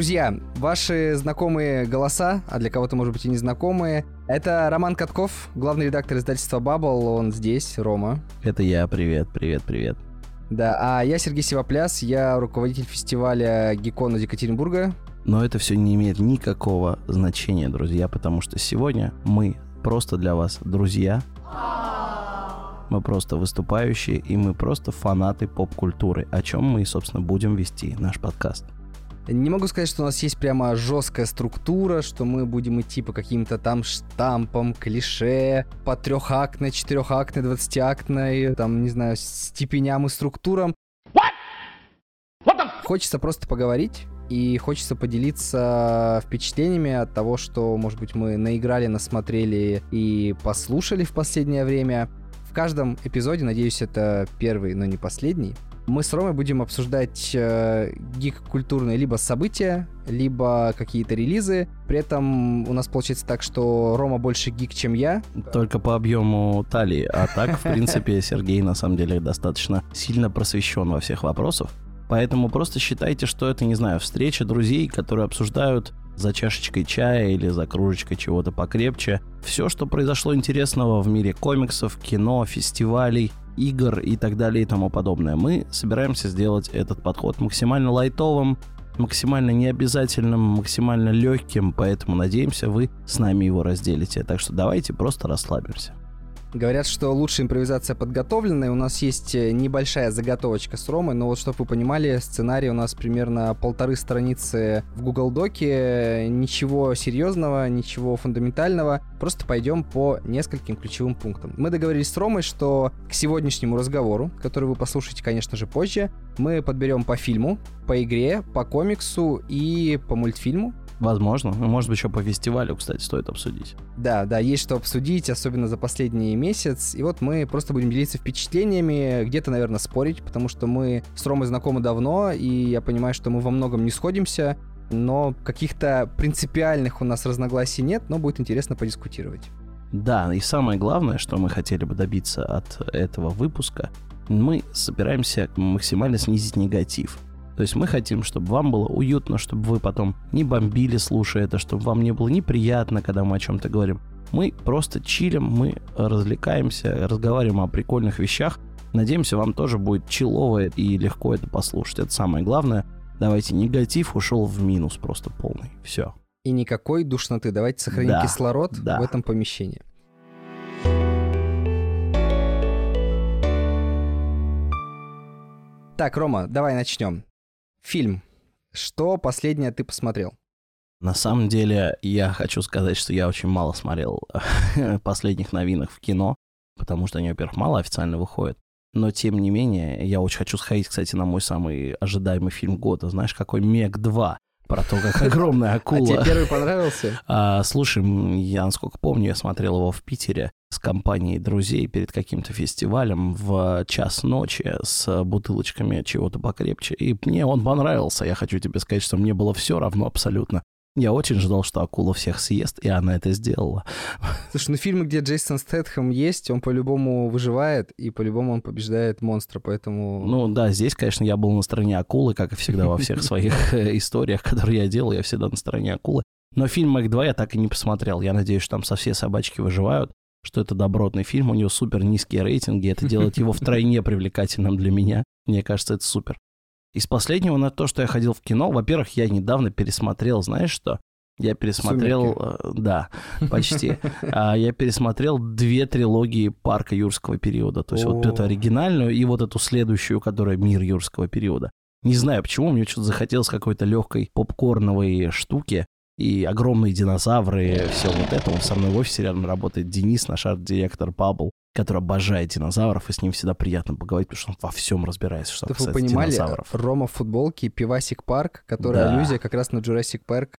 Друзья, ваши знакомые голоса, а для кого-то, может быть, и незнакомые, это Роман Катков, главный редактор издательства Bubble, он здесь, Рома. Это я, привет, привет, привет. Да, а я Сергей Севопляс, я руководитель фестиваля Гекона Екатеринбурга. Но это все не имеет никакого значения, друзья, потому что сегодня мы просто для вас друзья, мы просто выступающие, и мы просто фанаты поп-культуры, о чем мы, собственно, будем вести наш подкаст. Не могу сказать, что у нас есть прямо жесткая структура, что мы будем идти по каким-то там штампам, клише, по трехактной, четырехактной, двадцатиактной, там, не знаю, степеням и структурам. What? What the... Хочется просто поговорить, и хочется поделиться впечатлениями от того, что, может быть, мы наиграли, насмотрели и послушали в последнее время. В каждом эпизоде, надеюсь, это первый, но не последний, мы с Ромой будем обсуждать э, гик-культурные либо события, либо какие-то релизы. При этом у нас получается так, что Рома больше гик, чем я. Только по объему талии. А так, в принципе, Сергей на самом деле достаточно сильно просвещен во всех вопросах. Поэтому просто считайте, что это, не знаю, встреча друзей, которые обсуждают за чашечкой чая или за кружечкой чего-то покрепче. Все, что произошло интересного в мире комиксов, кино, фестивалей, игр и так далее и тому подобное. Мы собираемся сделать этот подход максимально лайтовым, максимально необязательным, максимально легким, поэтому надеемся, вы с нами его разделите. Так что давайте просто расслабимся. Говорят, что лучшая импровизация подготовленная. У нас есть э, небольшая заготовочка с Ромой, но вот чтобы вы понимали, сценарий у нас примерно полторы страницы в Google Доке. Ничего серьезного, ничего фундаментального. Просто пойдем по нескольким ключевым пунктам. Мы договорились с Ромой, что к сегодняшнему разговору, который вы послушаете, конечно же, позже, мы подберем по фильму, по игре, по комиксу и по мультфильму. Возможно. Ну, может быть, еще по фестивалю, кстати, стоит обсудить. Да, да, есть что обсудить, особенно за последний месяц. И вот мы просто будем делиться впечатлениями, где-то, наверное, спорить, потому что мы с Ромой знакомы давно, и я понимаю, что мы во многом не сходимся, но каких-то принципиальных у нас разногласий нет, но будет интересно подискутировать. Да, и самое главное, что мы хотели бы добиться от этого выпуска, мы собираемся максимально снизить негатив. То есть мы хотим, чтобы вам было уютно, чтобы вы потом не бомбили, слушая это, чтобы вам не было неприятно, когда мы о чем-то говорим. Мы просто чилим, мы развлекаемся, разговариваем о прикольных вещах. Надеемся, вам тоже будет чилово и легко это послушать. Это самое главное. Давайте негатив ушел в минус просто полный. Все. И никакой душноты. Давайте сохраним да, кислород да. в этом помещении. Так, Рома, давай начнем. Фильм. Что последнее ты посмотрел? На самом деле, я хочу сказать, что я очень мало смотрел последних новинок в кино, потому что они, во-первых, мало официально выходят. Но, тем не менее, я очень хочу сходить, кстати, на мой самый ожидаемый фильм года. Знаешь, какой «Мег 2» про то, как огромная акула... А тебе первый понравился? А, слушай, я, насколько помню, я смотрел его в Питере с компанией друзей перед каким-то фестивалем в час ночи с бутылочками чего-то покрепче. И мне он понравился. Я хочу тебе сказать, что мне было все равно абсолютно. Я очень ждал, что акула всех съест, и она это сделала. Слушай, ну фильмы, где Джейсон Стэтхэм есть, он по-любому выживает, и по-любому он побеждает монстра, поэтому... Ну да, здесь, конечно, я был на стороне акулы, как и всегда во всех своих э, историях, которые я делал, я всегда на стороне акулы. Но фильм «Мэг 2» я так и не посмотрел. Я надеюсь, что там со все собачки выживают, что это добротный фильм, у него супер низкие рейтинги, это делает его втройне привлекательным для меня. Мне кажется, это супер. Из последнего на то, что я ходил в кино, во-первых, я недавно пересмотрел, знаешь что? Я пересмотрел, Сумерки. Э, да, почти. А, я пересмотрел две трилогии парка юрского периода. То есть вот эту оригинальную и вот эту следующую, которая мир юрского периода. Не знаю почему, мне что-то захотелось какой-то легкой попкорновой штуки. И огромные динозавры, все вот это. Он со мной в офисе рядом работает Денис, наш арт-директор Пабл который обожает динозавров, и с ним всегда приятно поговорить, потому что он во всем разбирается, что Чтобы вы понимали, динозавров. Рома в футболке, Пивасик Парк, которая да. аллюзия как раз на Jurassic Park.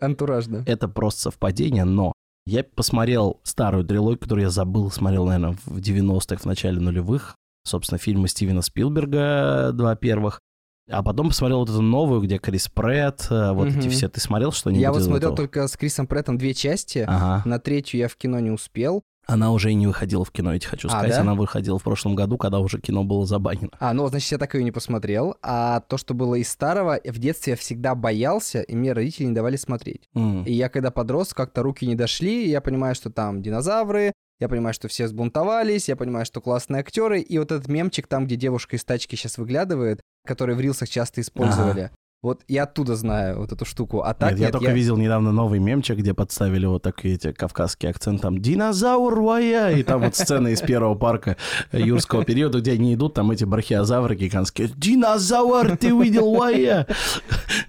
Антураж, да. Это просто совпадение, но я посмотрел старую трилогию, которую я забыл, смотрел, наверное, в 90-х, в начале нулевых. Собственно, фильмы Стивена Спилберга, два первых. А потом посмотрел вот эту новую, где Крис Прэтт, э, вот угу. эти все. Ты смотрел что-нибудь Я вот смотрел этого? только с Крисом Преттом две части. Ага. На третью я в кино не успел. Она уже и не выходила в кино, я тебе хочу А, сказать. да? Она выходила в прошлом году, когда уже кино было забанено. А, ну, значит, я так ее не посмотрел. А то, что было из старого, в детстве я всегда боялся, и мне родители не давали смотреть. М. И я когда подрос, как-то руки не дошли, и я понимаю, что там динозавры, я понимаю, что все сбунтовались, я понимаю, что классные актеры, и вот этот мемчик там, где девушка из тачки сейчас выглядывает, который в рилсах часто использовали. Вот я оттуда знаю вот эту штуку. А так Нет, я нет, только видел недавно новый мемчик, где подставили вот такие эти кавказский акцент, там «Динозавр вая!» И там вот сцена из первого парка юрского периода, где они идут, там эти брахиозавры гигантские «Динозавр, ты видел вая!»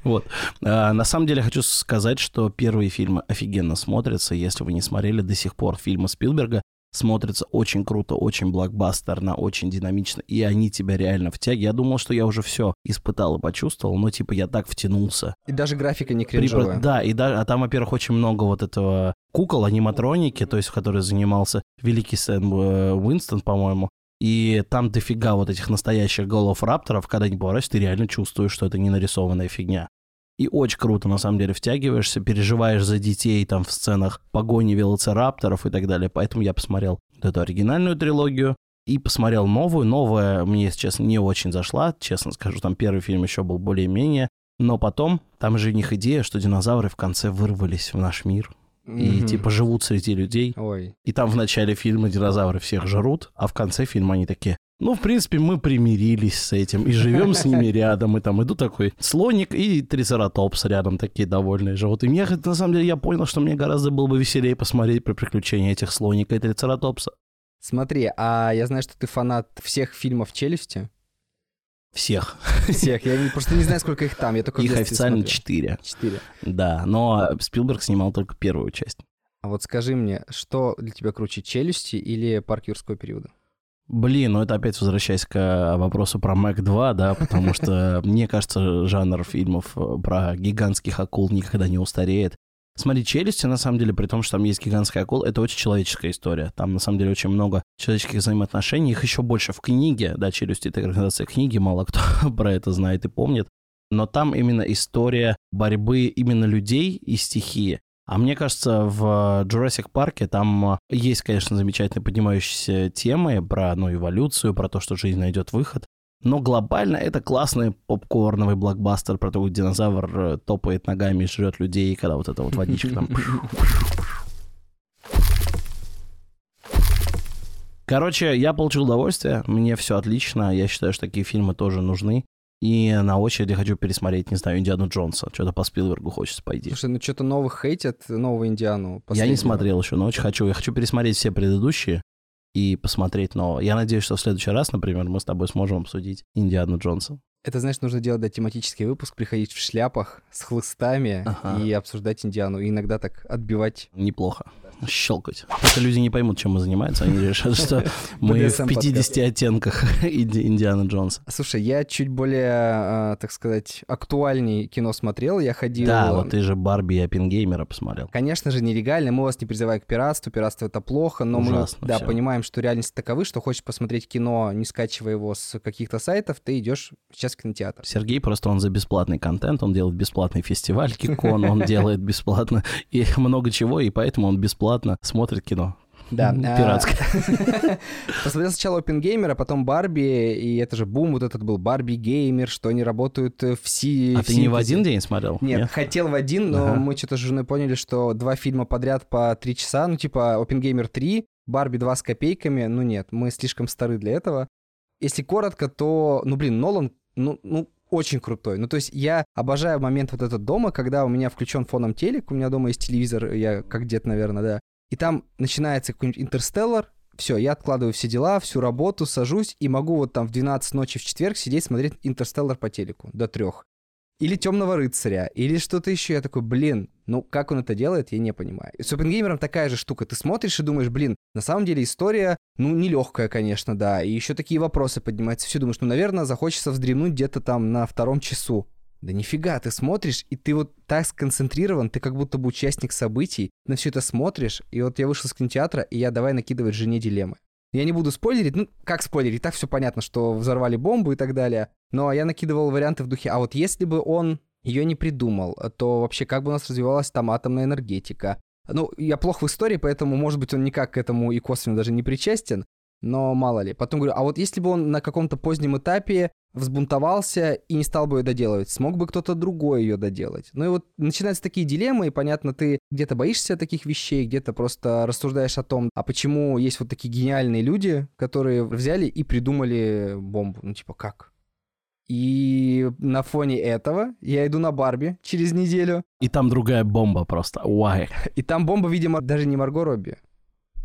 Вот. А, на самом деле хочу сказать, что первые фильмы офигенно смотрятся. Если вы не смотрели до сих пор фильмы Спилберга, смотрится очень круто, очень блокбастерно, очень динамично, и они тебя реально втягивают. Я думал, что я уже все испытал и почувствовал, но типа я так втянулся. И даже графика не При- кринжовая. Да, и да, а там, во-первых, очень много вот этого кукол, аниматроники, то есть в которой занимался великий Сэм э, Уинстон, по-моему. И там дофига вот этих настоящих голов рапторов, когда они поворачиваются, ты реально чувствуешь, что это не нарисованная фигня. И очень круто, на самом деле, втягиваешься, переживаешь за детей там в сценах погони велоцирапторов и так далее. Поэтому я посмотрел вот эту оригинальную трилогию и посмотрел новую. Новая мне, если честно, не очень зашла, честно скажу. Там первый фильм еще был более-менее. Но потом, там же у них идея, что динозавры в конце вырвались в наш мир. И Мгм. типа живут среди людей. Ой. И там в начале фильма динозавры всех жрут, а в конце фильма они такие, ну, в принципе, мы примирились с этим и живем с ними рядом. И там иду такой слоник и трицератопс рядом такие довольные живут. И мне, на самом деле, я понял, что мне гораздо было бы веселее посмотреть про приключения этих слоника и трицератопса. Смотри, а я знаю, что ты фанат всех фильмов «Челюсти». Всех. Всех. Я просто не знаю, сколько их там. Я только Их официально четыре. Четыре. Да, но Спилберг снимал только первую часть. А вот скажи мне, что для тебя круче, «Челюсти» или «Парк юрского периода»? Блин, ну это опять возвращаясь к э, вопросу про Мэг 2, да, потому что мне кажется, жанр фильмов э, про гигантских акул никогда не устареет. Смотри, «Челюсти», на самом деле, при том, что там есть гигантская акула, это очень человеческая история. Там, на самом деле, очень много человеческих взаимоотношений. Их еще больше в книге, да, «Челюсти» — это экранизация книги, мало кто про это знает и помнит. Но там именно история борьбы именно людей и стихии. А мне кажется, в Jurassic Парке там э, есть, конечно, замечательно поднимающиеся темы про ну, эволюцию, про то, что жизнь найдет выход. Но глобально это классный попкорновый блокбастер про то, как динозавр э, топает ногами и жрет людей, когда вот эта вот водичка там... Короче, я получил удовольствие, мне все отлично, я считаю, что такие фильмы тоже нужны. И на очереди хочу пересмотреть, не знаю, Индиану Джонса. Что-то по Спилбергу хочется пойти. Слушай, ну что-то новых хейтят, нового Индиану. Я не смотрел еще, но очень хочу. Я хочу пересмотреть все предыдущие и посмотреть новое. Я надеюсь, что в следующий раз, например, мы с тобой сможем обсудить Индиану Джонса. Это, знаешь, нужно делать, да, тематический выпуск, приходить в шляпах с хлыстами Ага. и обсуждать Индиану. И иногда так отбивать. Неплохо. Щелкать. Только люди не поймут, чем мы занимаемся. Они решат, что мы в BDSM 50 оттенках Инди- Индианы Джонса. Слушай, я чуть более, а, так сказать, актуальней кино смотрел. Я ходил... Да, вот ты же Барби и Оппенгеймера посмотрел. Конечно же, нелегально. Мы вас не призываем к пиратству. Пиратство — это плохо. Но мы, да, понимаем, что реальность таковы, что хочешь посмотреть кино, не скачивая его с каких-то сайтов, ты идешь сейчас в кинотеатр. Сергей просто он за бесплатный контент, он делает бесплатный фестиваль Кикон, он делает бесплатно и много чего, и поэтому он бесплатно смотрит кино. Да. А, Пиратское. Посмотрел сначала а потом Барби, и это же бум вот этот был, Барби Геймер, что они работают э, в си... А ты не в один день смотрел? Нет, хотел в один, но Ага. мы что-то с женой поняли, что два фильма подряд по три часа, ну типа Опенгеймер 3, Барби 2 с копейками, ну нет, мы слишком стары для этого. Если коротко, то, ну блин, Нолан, ну, ну очень крутой. Ну то есть я обожаю момент вот этот дома, когда у меня включен фоном телек, у меня дома есть телевизор, я как дед, наверное, да, и там начинается какой-нибудь интерстеллар, все, я откладываю все дела, всю работу, сажусь и могу вот там в 12 ночи в четверг сидеть смотреть интерстеллар по телеку до трех. Или Темного рыцаря, или что-то еще. Я такой, блин, ну как он это делает, я не понимаю. И с Опенгеймером такая же штука. Ты смотришь и думаешь, блин, на самом деле история, ну, нелегкая, конечно, да. И еще такие вопросы поднимаются. Все думаешь, ну, наверное, захочется вздремнуть где-то там на втором часу. Да нифига, ты смотришь, и ты вот так сконцентрирован, ты как будто бы участник событий, на все это смотришь, и вот я вышел из кинотеатра, и я давай накидывать жене дилеммы. Я не буду спойлерить, ну, как спойлерить, так все понятно, что взорвали бомбу и так далее, но я накидывал варианты в духе, а вот если бы он ее не придумал, то вообще как бы у нас развивалась там атомная энергетика, Ну, я плохо в истории, поэтому, может быть, он никак к этому и косвенно даже не причастен, но мало ли. Потом говорю, а вот если бы он на каком-то позднем этапе взбунтовался и не стал бы ее доделывать, смог бы кто-то другой ее доделать. Ну и вот начинаются такие дилеммы, и понятно, ты где-то боишься таких вещей, где-то просто рассуждаешь о том, а почему есть вот такие гениальные люди, которые взяли и придумали бомбу. Ну типа как? И на фоне этого я иду на Барби через неделю. И там другая бомба просто. Why? И там бомба, видимо, даже не Марго Робби.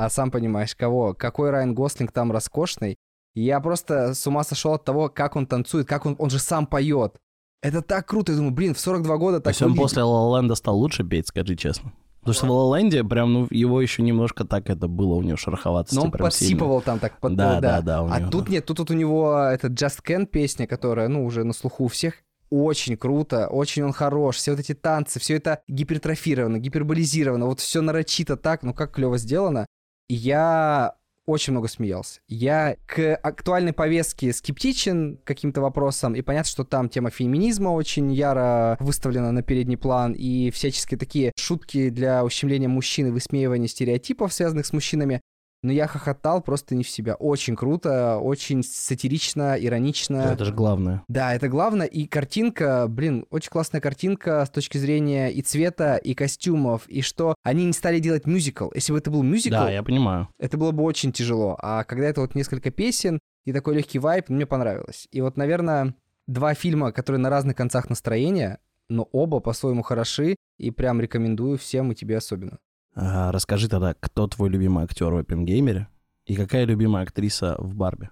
А сам понимаешь, кого? Какой Райан Гослинг там роскошный. Я просто с ума сошел от того, как он танцует, как он, он же сам поет. Это так круто. Я думаю, блин, в 42 года так То есть он выглядит. после Land стал лучше петь, скажи честно. Потому что в Land прям, ну, его еще немножко так это было у него шероховатости Но он прям сильно. подсипывал там так. под- Да, да, да, у А него, тут да. нет, тут вот у него эта Just Can песня, которая, ну, уже на слуху у всех. Очень круто, очень он хорош. Все вот эти танцы, все это гипертрофировано, гиперболизировано. Вот все нарочито так, ну как клево сделано. Я очень много смеялся. Я к актуальной повестке скептичен каким-то вопросам, и понятно, что там тема феминизма очень яро выставлена на передний план, и всяческие такие шутки для ущемления мужчин и высмеивания стереотипов, связанных с мужчинами. Но я хохотал просто не в себя. Очень круто, очень сатирично, иронично. Это же главное. Да, это главное. И картинка, блин, очень классная картинка с точки зрения и цвета, и костюмов, и что они не стали делать мюзикл. Если бы это был мюзикл, Да, я понимаю. это было бы очень тяжело. А когда это вот несколько песен и такой легкий вайп, мне понравилось. И вот, наверное, два фильма, которые на разных концах настроения, но оба по-своему хороши, и прям рекомендую всем, и тебе особенно. А, расскажи тогда, кто твой любимый актер в Оппенгеймере и какая любимая актриса в Барби?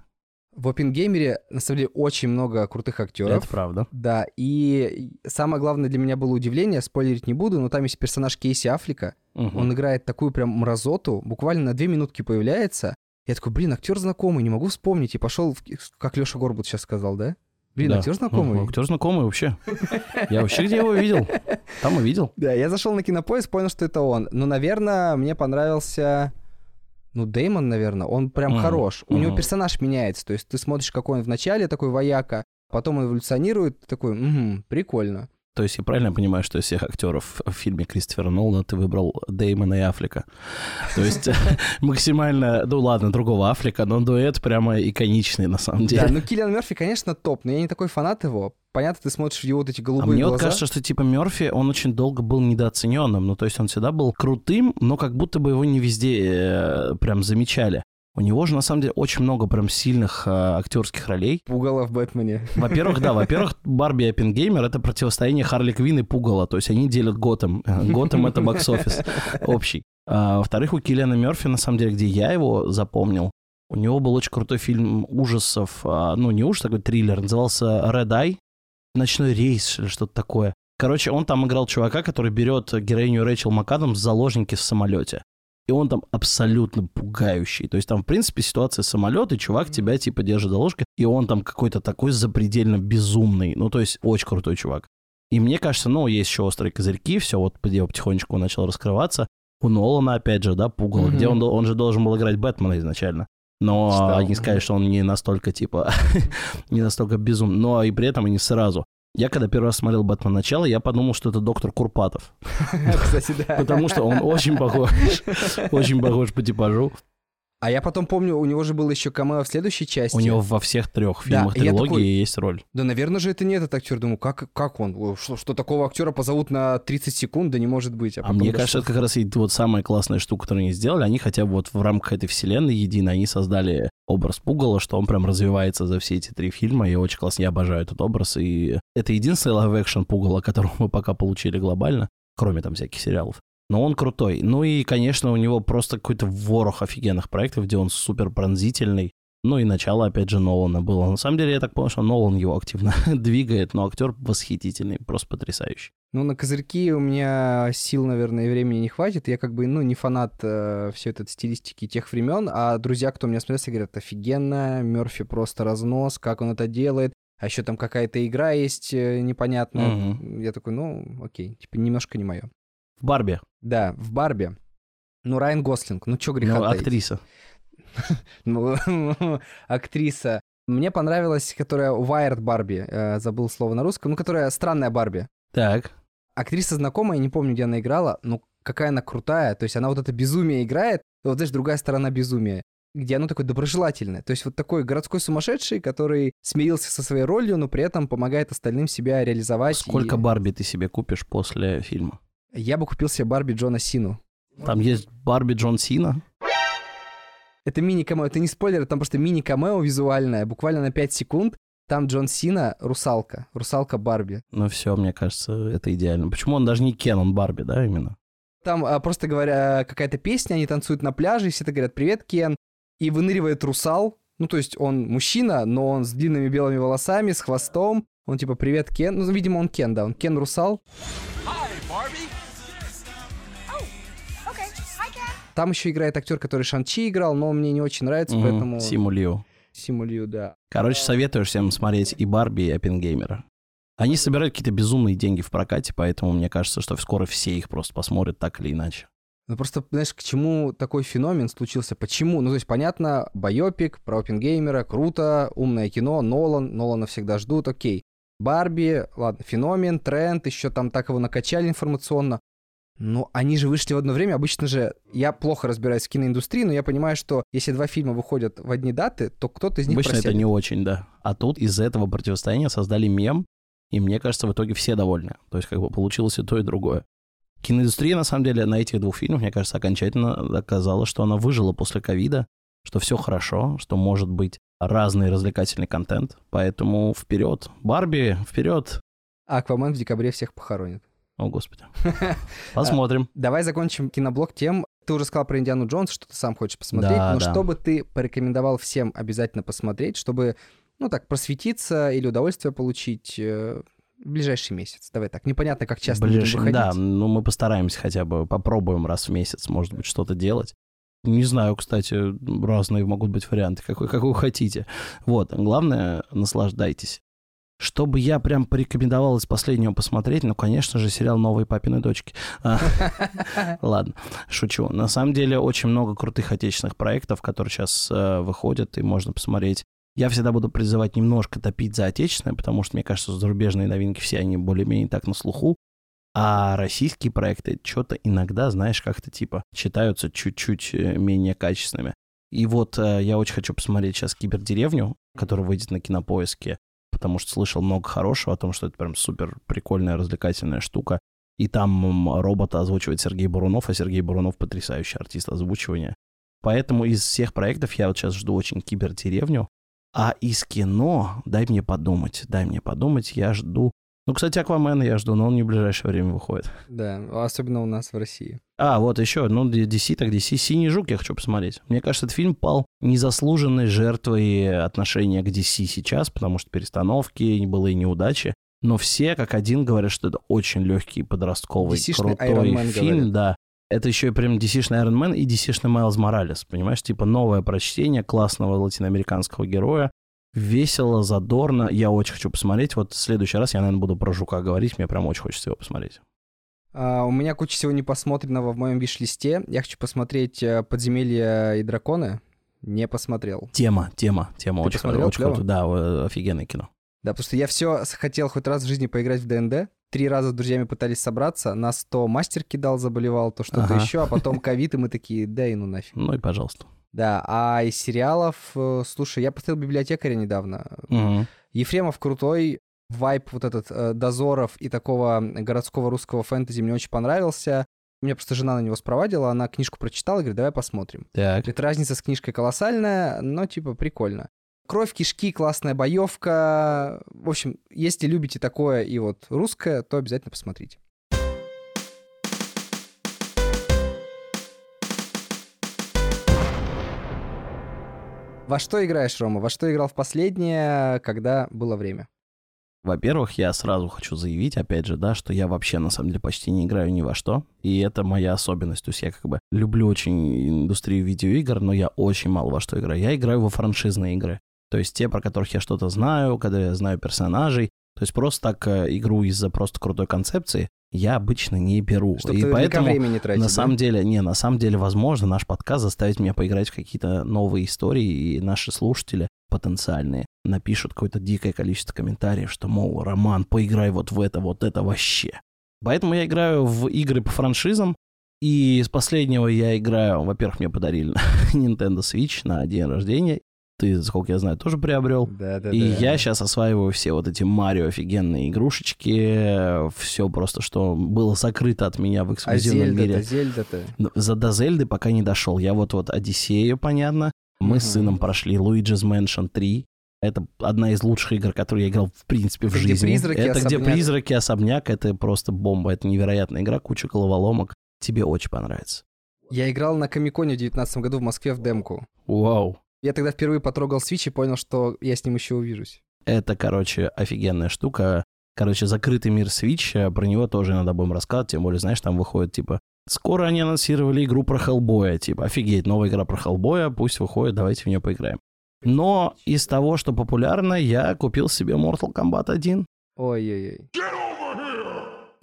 В Опенгеймере, на самом деле, очень много крутых актеров. Это правда. Да, и самое главное для меня было удивление, спойлерить не буду, но там есть персонаж Кейси Аффлека, Мгм. он играет такую прям мразоту, буквально на две минутки появляется. Я такой, блин, актер знакомый, не могу вспомнить, и пошел, в- как Леша Горбут сейчас сказал, да? Блин, Да. актер знакомый. Ну, актер знакомый вообще. Я вообще где его видел? Там и видел. Да, я зашел на кинопоиск, понял, что это он. Но, наверное, мне понравился... Ну, Деймон, наверное, он прям Мгм, хорош. У него мгм. персонаж меняется. То есть ты смотришь, какой он в начале, такой вояка, потом он эволюционирует, такой, угу, прикольно. То есть я правильно понимаю, что из всех актеров в фильме Кристофера Нолана ты выбрал Дэймона и Аффлека? То есть максимально, ну ладно, другого Аффлека, но дуэт прямо иконичный на самом деле. Да, ну Киллиан Мерфи, конечно, топ, но я не такой фанат его. Понятно, ты смотришь в его вот эти А голубые мне вот глаза. кажется, что типа Мерфи, он очень долго был недооцененным. Ну, то есть он всегда был крутым, но как будто бы его не везде э, прям замечали. У него же, на самом деле, очень много прям сильных э, актерских ролей. Пугало в Бэтмене. Во-первых, да, во-первых, Барби и Оппенгеймер — это противостояние Харли Квинн и Пугала, то есть они делят Готэм. Готэм — это бокс-офис общий. А, во-вторых, у Киллиана Мерфи, на самом деле, где я его запомнил, у него был очень крутой фильм ужасов, а, ну, не ужас, такой триллер, назывался Red Eye, «Ночной рейс» или что-то такое. Короче, он там играл чувака, который берет героиню Рэйчел МакАдамс в заложники в самолете. И он там абсолютно пугающий. То есть там, в принципе, ситуация самолет, и чувак тебя типа держит за ложкой, и он там какой-то такой запредельно безумный. Ну, то есть очень крутой чувак. И мне кажется, ну, есть еще острые козырьки, все вот потихонечку начал раскрываться. У Нолана, опять же, да, пугало, Мгм. где он, он же должен был играть Бэтмена изначально. Но Читал. они сказали, что он не настолько, типа, не настолько безумный. Но и при этом и не сразу. Я когда первый раз смотрел «Бэтмен. Начало», я подумал, что это доктор Курпатов. Кстати, да. Потому что он очень похож, очень похож по типажу. А я потом помню, у него же было еще камео в следующей части. У него во всех трех Да, фильмах я трилогии такой- есть роль. Да, наверное же, это не этот актер. Думаю, как, как он? Что, что такого актера позовут на 30 секунд? Да не может быть. А потом мне кажется, это как раз и вот самая классная штука, которую они сделали. Они хотя бы вот в рамках этой вселенной единой, они создали образ Пугала, что он прям развивается за все эти три фильма, и очень классно. Я обожаю этот образ, и это единственный live-action Пугала, который мы пока получили глобально, кроме там всяких сериалов. Но он крутой. Ну и, конечно, у него просто какой-то ворох офигенных проектов, где он супер пронзительный. Ну и начало, опять же, Нолана было. На самом деле, я так понял, что Нолан его активно двигает, но актер восхитительный, просто потрясающий. Ну, на козырьки у меня сил, наверное, и времени не хватит. Я как бы, ну, не фанат э, всей этой стилистики тех времен, а друзья, кто меня смотрел, все говорят, офигенно, Мерфи просто разнос, как он это делает. А еще там какая-то игра есть э, непонятная. Мгм. Я такой, ну, окей, типа немножко не мое. В Барби, Да, в Барби. Ну, Райан Гослинг, ну, чё греха ну, таить? актриса. Ну, актриса. Мне понравилась, которая Wired Барби, э, забыл слово на русском, ну, которая странная Барби. Так. Актриса знакомая, не помню, где она играла, но какая она крутая. То есть она вот это безумие играет, вот, знаешь, другая сторона безумия где оно такое доброжелательное. То есть вот такой городской сумасшедший, который смирился со своей ролью, но при этом помогает остальным себя реализовать. Сколько и... Барби ты себе купишь после фильма? Я бы купил себе Барби Джона Сину. Там есть Барби Джон Сина? Это мини-камео, это не спойлер, там просто мини-камео визуальное, буквально на 5 секунд. Там Джон Сина русалка, русалка Барби. Ну все, мне кажется, это идеально. Почему он даже не Кен, он Барби, да, именно? Там, а, просто говоря, какая-то песня, они танцуют на пляже, и все это говорят «Привет, Кен», и выныривает русал, ну, то есть он мужчина, но он с длинными белыми волосами, с хвостом, он типа «Привет, Кен», ну, видимо, он Кен, да, он Кен Русал. Там еще играет актер, который Шанчи играл, но мне не очень нравится, mm-hmm. поэтому... Симу Лиу. Симу Лиу, да. Короче, советуешь всем смотреть и Барби, и Оппенгеймера. Они собирают какие-то безумные деньги в прокате, поэтому мне кажется, что скоро все их просто посмотрят так или иначе. Ну просто, знаешь, к чему такой феномен случился? Почему? Ну, то есть, понятно, байопик про Оппенгеймера, круто, умное кино, Нолан, Нолана всегда ждут, окей. Барби, ладно, феномен, тренд, еще там так его накачали информационно. Но они же вышли в одно время. Обычно же я плохо разбираюсь в киноиндустрии, но я понимаю, что если два фильма выходят в одни даты, то кто-то из них Обычно просядет. это не очень, да. А тут из этого противостояния создали мем, и мне кажется, в итоге все довольны. То есть как бы получилось и то, и другое. Киноиндустрия, на самом деле, на этих двух фильмах, мне кажется, окончательно доказала, что она выжила после ковида, что все хорошо, что может быть разный развлекательный контент. Поэтому вперед, Барби, вперед. А Аквамен в декабре всех похоронит. О, господи. Посмотрим. Давай закончим киноблог тем. Ты уже сказал про Индиану Джонс, что ты сам хочешь посмотреть. Да, но да. что бы ты порекомендовал всем обязательно посмотреть, чтобы, ну так, просветиться или удовольствие получить э, в ближайший месяц. Давай так. Непонятно, как часто будем Ближайший, выходить. да, ну мы постараемся хотя бы, попробуем раз в месяц, может быть, что-то делать. Не знаю, кстати, разные могут быть варианты, какой, какой вы хотите. Вот, главное, наслаждайтесь. Чтобы я прям порекомендовал из последнего посмотреть, ну, конечно же, сериал «Новые папины дочки». А, Ладно, шучу. На самом деле, очень много крутых отечественных проектов, которые сейчас э, выходят, и можно посмотреть. Я всегда буду призывать немножко топить за отечественное, потому что, мне кажется, зарубежные новинки все, они более-менее так на слуху. А российские проекты что-то иногда, знаешь, как-то типа считаются чуть-чуть э, менее качественными. И вот э, я очень хочу посмотреть сейчас «Кибердеревню», которая выйдет на кинопоиске, потому что слышал много хорошего о том, что это прям супер прикольная, развлекательная штука. И там робота озвучивает Сергей Бурунов, а Сергей Бурунов потрясающий артист озвучивания. Поэтому из всех проектов я вот сейчас жду очень «Кибердеревню». А из кино, дай мне подумать, дай мне подумать, я жду... Ну, кстати, Аквамена я жду, но он не в ближайшее время выходит. Да, особенно у нас в России. А, вот еще, ну, DC, так DC, «Синий жук» я хочу посмотреть. Мне кажется, этот фильм пал незаслуженной жертвой отношения к DC сейчас, потому что перестановки, было и неудачи. Но все как один говорят, что это очень легкий подростковый DC-шный крутой Man, фильм, говорят. да. Это еще и прям DC-шный Iron Man и DC-шный Майлз Моралес, понимаешь? Типа новое прочтение классного латиноамериканского героя. Весело, задорно. Я очень хочу посмотреть. Вот в следующий раз я, наверное, буду про Жука говорить. Мне прям очень хочется его посмотреть. А, у меня куча всего непосмотренного в моем виш-листе. Я хочу посмотреть э, «Подземелья и драконы». Не посмотрел. Тема, тема, тема Ты очень, посмотрел? очень круто. Да, офигенное кино. Да, потому что я все хотел хоть раз в жизни поиграть в ДНД. Три раза с друзьями пытались собраться. Нас то мастер кидал, заболевал, то что-то Ага. еще, а потом ковид, и мы такие, да и ну нафиг. Ну и пожалуйста. Да, а из сериалов, э, слушай, я посмотрел «Библиотекаря» недавно. Мгм. Ефремов крутой, вайп вот этот э, дозоров и такого городского русского фэнтези мне очень понравился. Меня просто жена на него спровадила, она книжку прочитала и говорит, давай посмотрим. Так. Говорит, разница с книжкой колоссальная, но типа прикольно. Кровь, кишки, классная боевка. В общем, если любите такое и вот русское, то обязательно посмотрите. Во что играешь, Рома? Во что играл в последнее, когда было время? Во-первых, я сразу хочу заявить, опять же, да, что я вообще на самом деле почти не играю ни во что, и это моя особенность. То есть я как бы люблю очень индустрию видеоигр, но я очень мало во что играю. Я играю во франшизные игры. То есть те, про которых я что-то знаю, когда я знаю персонажей. То есть просто так э, игру из-за просто крутой концепции я обычно не беру. Чтобы и поэтому времени тратить, на да? самом деле, не, на самом деле, возможно, наш подкаст заставит меня поиграть в какие-то новые истории, и наши слушатели потенциальные напишут какое-то дикое количество комментариев, что, мол, Роман, поиграй вот в это, вот это вообще. Поэтому я играю в игры по франшизам, И из последнего я играю, во-первых, мне подарили Nintendo Switch на день рождения. Ты, сколько я знаю, тоже приобрел. Да, да, И да. я сейчас осваиваю все вот эти Марио офигенные игрушечки, все просто, что было закрыто от меня в А эксклюзивном мире. Зельда-то, Зельда-то. Ну, За до Зельды пока не дошел. Я вот вот Одиссею, понятно. Мы с Мгм. сыном прошли Luigi's Mansion 3. Это одна из лучших игр, которые я играл в принципе в Это где жизни. призраки, это где особняк. призраки, особняк. Это просто бомба. Это невероятная игра, куча головоломок. Тебе очень понравится. Я играл на Комиконе в 19 году в Москве в демку. Вау. Я тогда впервые потрогал Switch и понял, что я с ним еще увижусь. Это, короче, офигенная штука. Короче, закрытый мир Switch, про него тоже надо будем рассказывать, тем более, знаешь, там выходит, типа, скоро они анонсировали игру про Хеллбоя, типа, офигеть, новая игра про Хеллбоя, пусть выходит, давайте в нее поиграем. Но из того, что популярно, я купил себе Mortal Kombat 1. Ой-ой-ой.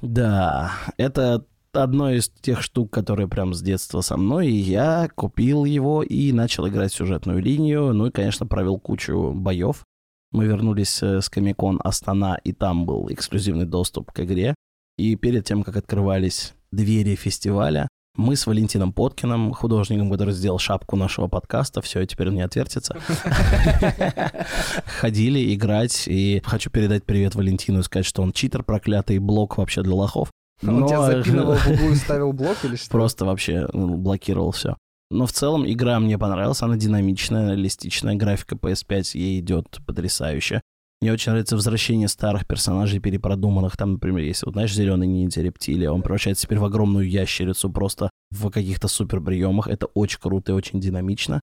Да, это одно из тех штук, которые прям с детства со мной, и я купил его и начал играть сюжетную линию, ну и, конечно, провел кучу боев. Мы вернулись э, с Комикон Астана, и там был эксклюзивный доступ к игре. И перед тем, как открывались двери фестиваля, мы с Валентином Поткиным, художником, который сделал шапку нашего подкаста, все, теперь он не отвертится, ходили играть, и хочу передать привет Валентину и сказать, что он читер проклятый, блок вообще для лохов. Он тебя Но- запинывал в углу и ставил блок или что? Просто вообще ну, блокировал все. Но в целом игра мне понравилась, она динамичная, реалистичная, графика PS5 ей идет потрясающе. Мне очень нравится возвращение старых персонажей, перепродуманных. Там, например, есть, вот знаешь, зеленый ниндзя рептилия, он превращается теперь в огромную ящерицу просто в каких-то супер приемах. Это очень круто и очень динамично.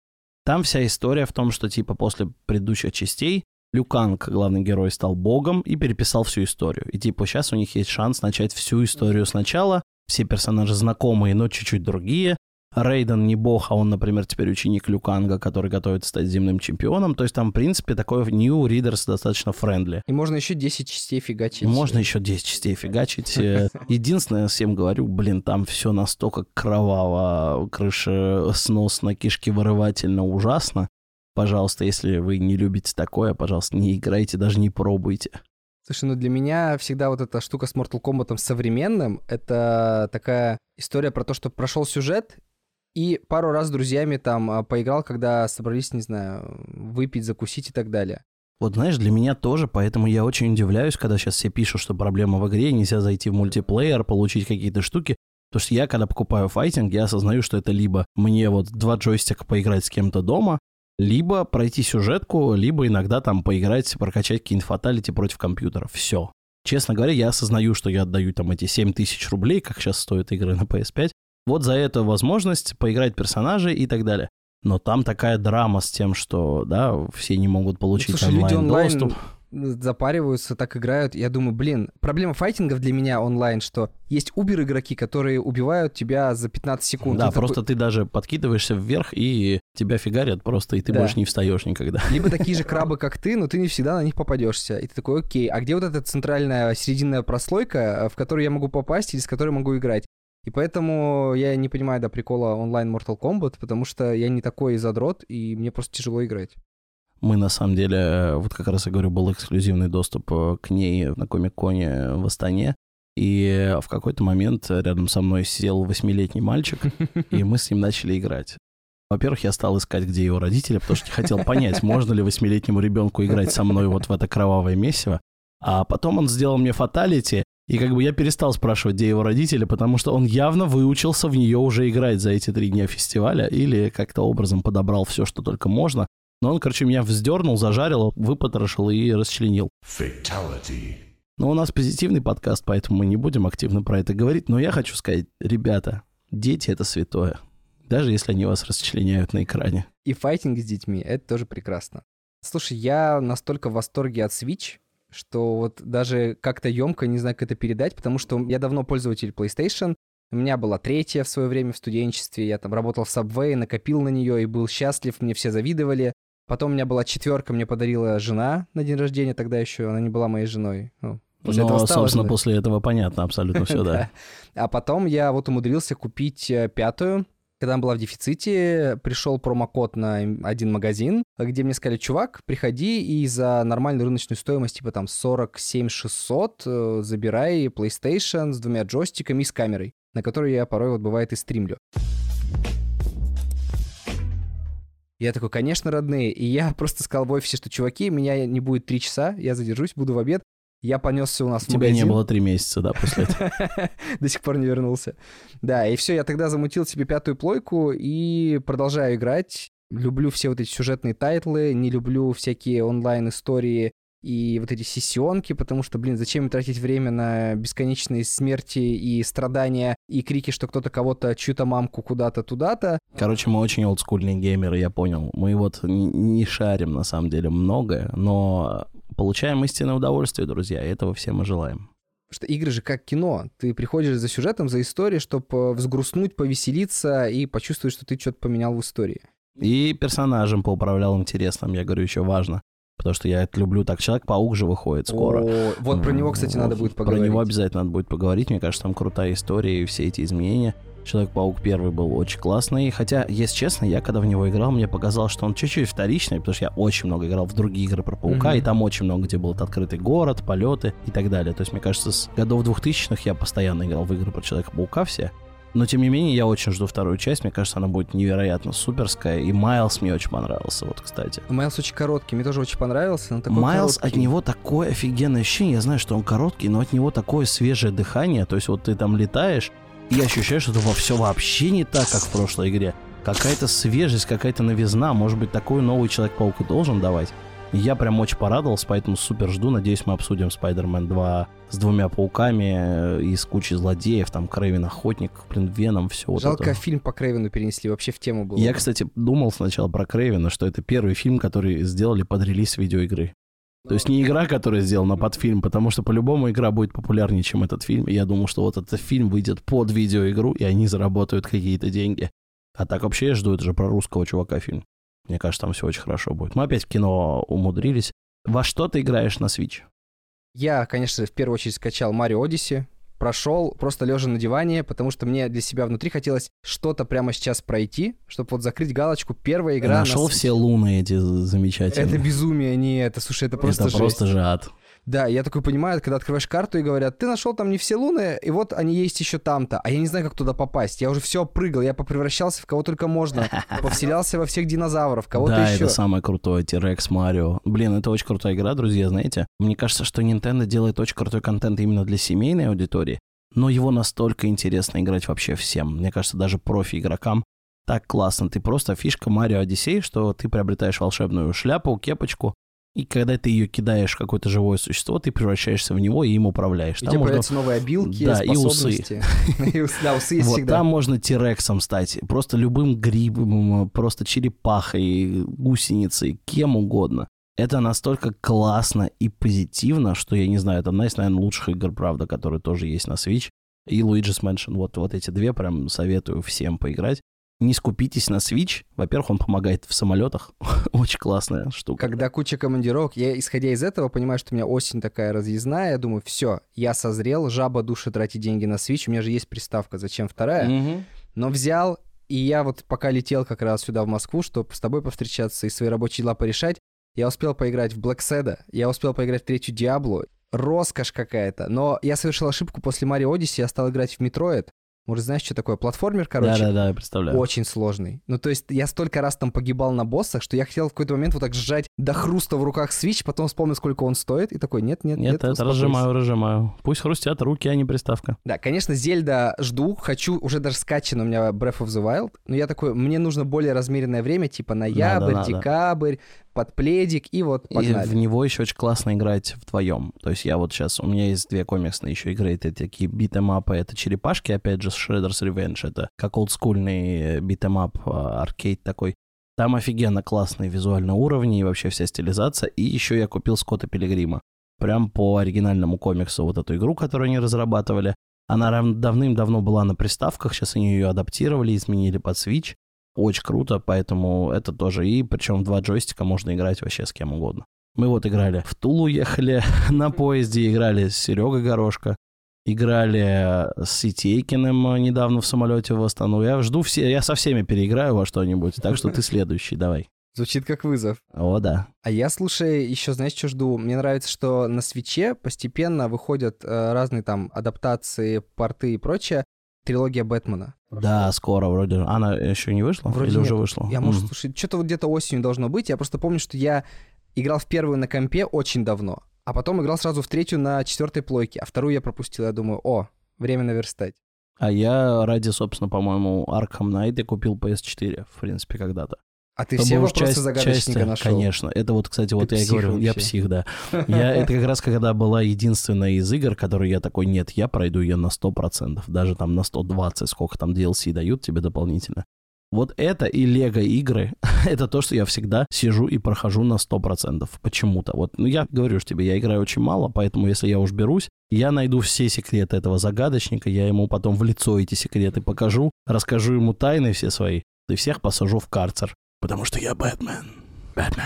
Там вся история в том, что типа после предыдущих частей Лю Канг, главный герой, стал богом и переписал всю историю. И типа сейчас у них есть шанс начать всю историю сначала. Все персонажи знакомые, но чуть-чуть другие. Рейден не бог, а он, например, теперь ученик Лю Канга, который готовится стать земным чемпионом. То есть там, в принципе, такой new readers достаточно friendly. И можно еще 10 частей фигачить. Можно еще 10 частей фигачить. Единственное, всем говорю, блин, там все настолько кроваво, крышесносно, кишковырывательно, ужасно. Пожалуйста, если вы не любите такое, пожалуйста, не играйте, даже не пробуйте. Слушай, ну для меня всегда вот эта штука с Mortal Kombat современным, это такая история про то, что прошел сюжет, и пару раз с друзьями там а, поиграл, когда собрались, не знаю, выпить, закусить и так далее. Вот знаешь, для меня тоже, поэтому я очень удивляюсь, когда сейчас все пишут, что проблема в игре, нельзя зайти в мультиплеер, получить какие-то штуки. Потому что я, когда покупаю файтинг, я осознаю, что это либо мне вот два джойстика поиграть с кем-то дома, либо пройти сюжетку, либо иногда там поиграть, прокачать какие-нибудь фаталити против компьютера. Все. Честно говоря, я осознаю, что я отдаю там эти 7 тысяч рублей, как сейчас стоят игры на PS5, вот за эту возможность поиграть персонажей и так далее. Но там такая драма с тем, что, да, все не могут получить Ну, Слушай, люди онлайн онлайн-доступ. Запариваются, так играют. Я думаю, блин, проблема файтингов для меня онлайн, что есть убер-игроки, которые убивают тебя за 15 секунд. Да, Ты такой- просто ты даже подкидываешься вверх, и тебя фигарят просто, и ты Да. больше не встаешь никогда. Либо такие же крабы, как ты, но ты не всегда на них попадешься. И ты такой, окей, а где вот эта центральная серединная прослойка, в которую я могу попасть или с которой могу играть? И поэтому я не понимаю, да, прикола онлайн Mortal Kombat, потому что я не такой задрот, и мне просто тяжело играть. Мы, на самом деле, э, вот как раз я говорю, был эксклюзивный доступ э, к ней на Комик-Коне в Астане, и в какой-то момент рядом со мной сел восьмилетний мальчик, и мы с ним начали играть. Во-первых, я стал искать, где его родители, потому что не хотел понять, можно ли восьмилетнему ребенку играть со мной вот в это кровавое месиво. А потом он сделал мне фаталити, и как бы я перестал спрашивать, где его родители, потому что он явно выучился в нее уже играть за эти три дня фестиваля или как-то образом подобрал все, что только можно. Но он, короче, меня вздернул, зажарил, выпотрошил и расчленил. Fatality. Но у нас позитивный подкаст, поэтому мы не будем активно про это говорить. Но я хочу сказать, ребята, дети — это святое. Даже если они вас расчленяют на экране. И файтинг с детьми, это тоже прекрасно. Слушай, я настолько в восторге от Switch, что вот даже как-то емко не знаю, как это передать, потому что я давно пользователь PlayStation, у меня была третья в свое время в студенчестве, я там работал в Subway, накопил на нее и был счастлив, мне все завидовали. Потом у меня была четверка, мне подарила жена на день рождения, тогда еще она не была моей женой. Ну, после Но, этого стала собственно, женой. после этого понятно абсолютно все, да. А потом я вот умудрился купить э, пятую. Когда она была в дефиците, пришел промокод на один магазин, где мне сказали, чувак, приходи и за нормальную рыночную стоимость, типа там 47 600, э, забирай PlayStation с двумя джойстиками и с камерой. на которую я порой вот бывает и стримлю. Я такой, конечно, родные. И я просто сказал в офисе, что, чуваки, меня не будет три часа, я задержусь, буду в обед. Я понесся у нас в Тебя не было три месяца, да, после этого. До сих пор не вернулся. Да, и все, я тогда замутил себе пятую плойку и продолжаю играть. Люблю все вот эти сюжетные тайтлы, не люблю всякие онлайн-истории и вот эти сессионки, потому что, блин, зачем тратить время на бесконечные смерти и страдания и крики, что кто-то кого-то, чью-то мамку куда-то туда-то. Короче, мы очень олдскульные геймеры, я понял. Мы вот не шарим, на самом деле, многое, но получаем истинное удовольствие, друзья, и этого все мы желаем. Потому что игры же как кино. Ты приходишь за сюжетом, за историей, чтобы э, взгрустнуть, повеселиться и почувствовать, что ты что-то поменял в истории. И персонажем поуправлял интересным, я говорю, еще важно. Потому что я это люблю. Так, Человек-паук же выходит скоро. О, вот про него, кстати, надо будет поговорить. Про него обязательно надо будет поговорить. Мне кажется, там крутая история и все эти изменения. Человек-паук первый был очень классный. Хотя, если честно, я когда в него играл, мне показалось, что он чуть-чуть вторичный, потому что я очень много играл в другие игры про паука, mm-hmm. и там очень много, где был открытый город, полеты и так далее. То есть, мне кажется, с годов 2000-х я постоянно играл в игры про Человека-паука все. Но, тем не менее, я очень жду вторую часть. Мне кажется, она будет невероятно суперская. И Майлз мне очень понравился, вот, кстати. Майлз очень короткий, мне тоже очень понравился. Но такой Майлз, короткий. от него такое офигенное ощущение. Я знаю, что он короткий, но от него такое свежее дыхание. То есть вот ты там летаешь, и ощущаешь, что во все вообще не так, как в прошлой игре. Какая-то свежесть, какая-то новизна. Может быть, такой новый Человек-паук и должен давать. Я прям очень порадовался, поэтому супер жду. Надеюсь, мы обсудим Spider-Man 2 с двумя пауками э, и с кучей злодеев, там Крейвен Охотник, блин, Веном, все вот Жалко, это. фильм по Крейвену перенесли, вообще в тему было. Я, кстати, думал сначала про Крейвена, что это первый фильм, который сделали под релиз видеоигры. То есть не игра, которая сделана под фильм, потому что по-любому игра будет популярнее, чем этот фильм. И я думал, что вот этот фильм выйдет под видеоигру, и они заработают какие-то деньги. А так вообще я жду, это же про русского чувака фильм. Мне кажется, там все очень хорошо будет. Мы опять в кино умудрились. Во что ты играешь на Switch? Я, конечно, в первую очередь скачал Mario Odyssey, прошел просто лежа на диване, потому что мне для себя внутри хотелось что-то прямо сейчас пройти, чтобы вот закрыть галочку первая игра. Нашел на... все луны эти замечательные. Это безумие, не это, слушай, это просто Это жесть. просто же ад. Да, я такой понимаю, когда открываешь карту и говорят, ты нашел там не все луны, и вот они есть еще там-то, а я не знаю, как туда попасть. Я уже все прыгал, я попревращался в кого только можно, повселялся во всех динозавров, кого-то да, еще. это самое крутое, T-Rex, Марио. Блин, это очень крутая игра, друзья, знаете. Мне кажется, что Nintendo делает очень крутой контент именно для семейной аудитории, но его настолько интересно играть вообще всем. Мне кажется, даже профи-игрокам так классно. Ты просто фишка Марио Одиссей, что ты приобретаешь волшебную шляпу, кепочку, и когда ты ее кидаешь в какое-то живое существо, ты превращаешься в него и им управляешь. И там можно... новые обилки, да, и усы. Да, усы есть там можно тирексом стать, просто любым грибом, просто черепахой, гусеницей, кем угодно. Это настолько классно и позитивно, что я не знаю, это одна из, наверное, лучших игр, правда, которые тоже есть на Switch. И Luigi's Mansion. Вот, вот эти две прям советую всем поиграть не скупитесь на Switch. Во-первых, он помогает в самолетах. Очень классная штука. Когда куча командировок, я, исходя из этого, понимаю, что у меня осень такая разъездная. Я думаю, все, я созрел, жаба души тратить деньги на Switch. У меня же есть приставка, зачем вторая? Угу. Но взял, и я вот пока летел как раз сюда, в Москву, чтобы с тобой повстречаться и свои рабочие дела порешать, я успел поиграть в Black Seda, я успел поиграть в третью Диаблу. Роскошь какая-то. Но я совершил ошибку после Марио Odyssey, я стал играть в Metroid. Может, знаешь, что такое? Платформер, короче. Да-да-да, я представляю. Очень сложный. Ну, то есть я столько раз там погибал на боссах, что я хотел в какой-то момент вот так сжать до хруста в руках свич, потом вспомнил, сколько он стоит, и такой, нет, нет, нет. Нет, это разжимаю, разжимаю. Пусть хрустят руки, а не приставка. Да, конечно, Зельда жду, хочу, уже даже скачан у меня Breath of the Wild, но я такой, мне нужно более размеренное время, типа ноябрь, надо, декабрь, надо под пледик, и вот погнали. И в него еще очень классно играть вдвоем. То есть я вот сейчас, у меня есть две комиксные еще игры, это такие beat 'em up ы, это черепашки, опять же, Shredder's Revenge, это как олдскульный beat 'em up, а, аркейд такой. Там офигенно классные визуальные уровни и вообще вся стилизация. И еще я купил Скотта Пилигрима. Прям по оригинальному комиксу вот эту игру, которую они разрабатывали. Она давным-давно была на приставках, сейчас они ее адаптировали, изменили под Switch очень круто, поэтому это тоже. И причем два джойстика можно играть вообще с кем угодно. Мы вот играли в Тулу, ехали на поезде, играли с Серегой Горошко, играли с Итейкиным недавно в самолете в Астану. Я жду все, я со всеми переиграю во что-нибудь, так что ты следующий, давай. Звучит как вызов. О, да. А я, слушай, еще, знаешь, что жду? Мне нравится, что на свече постепенно выходят э, разные там адаптации, порты и прочее трилогия Бэтмена. Да, скоро вроде. Она еще не вышла? Вроде Или нет. уже вышла? Я, может, Мгм. слушай, что-то вот где-то осенью должно быть. Я просто помню, что я играл в первую на компе очень давно, а потом играл сразу в третью на четвертой плойке, а вторую я пропустил. Я думаю, о, время наверстать. А я ради, собственно, по-моему, Arkham Knight и купил PS4, в принципе, когда-то. А ты все вопросы часть- загадочника часть, нашел. Конечно. Это вот, кстати, вот Ты я и говорю, я вообще. псих, да. Я, это как раз когда была единственная из игр, которую я такой, нет, я пройду ее на 100%, даже там на 120, сколько там DLC дают тебе дополнительно. Вот это и Лего игры, это то, что я всегда сижу и прохожу на 100%, почему-то. Вот, ну я говорю же тебе, я играю очень мало, поэтому если я уж берусь, я найду все секреты этого загадочника, я ему потом в лицо эти секреты покажу, расскажу ему тайны все свои, и всех посажу в карцер. Потому что я Бэтмен. Бэтмен.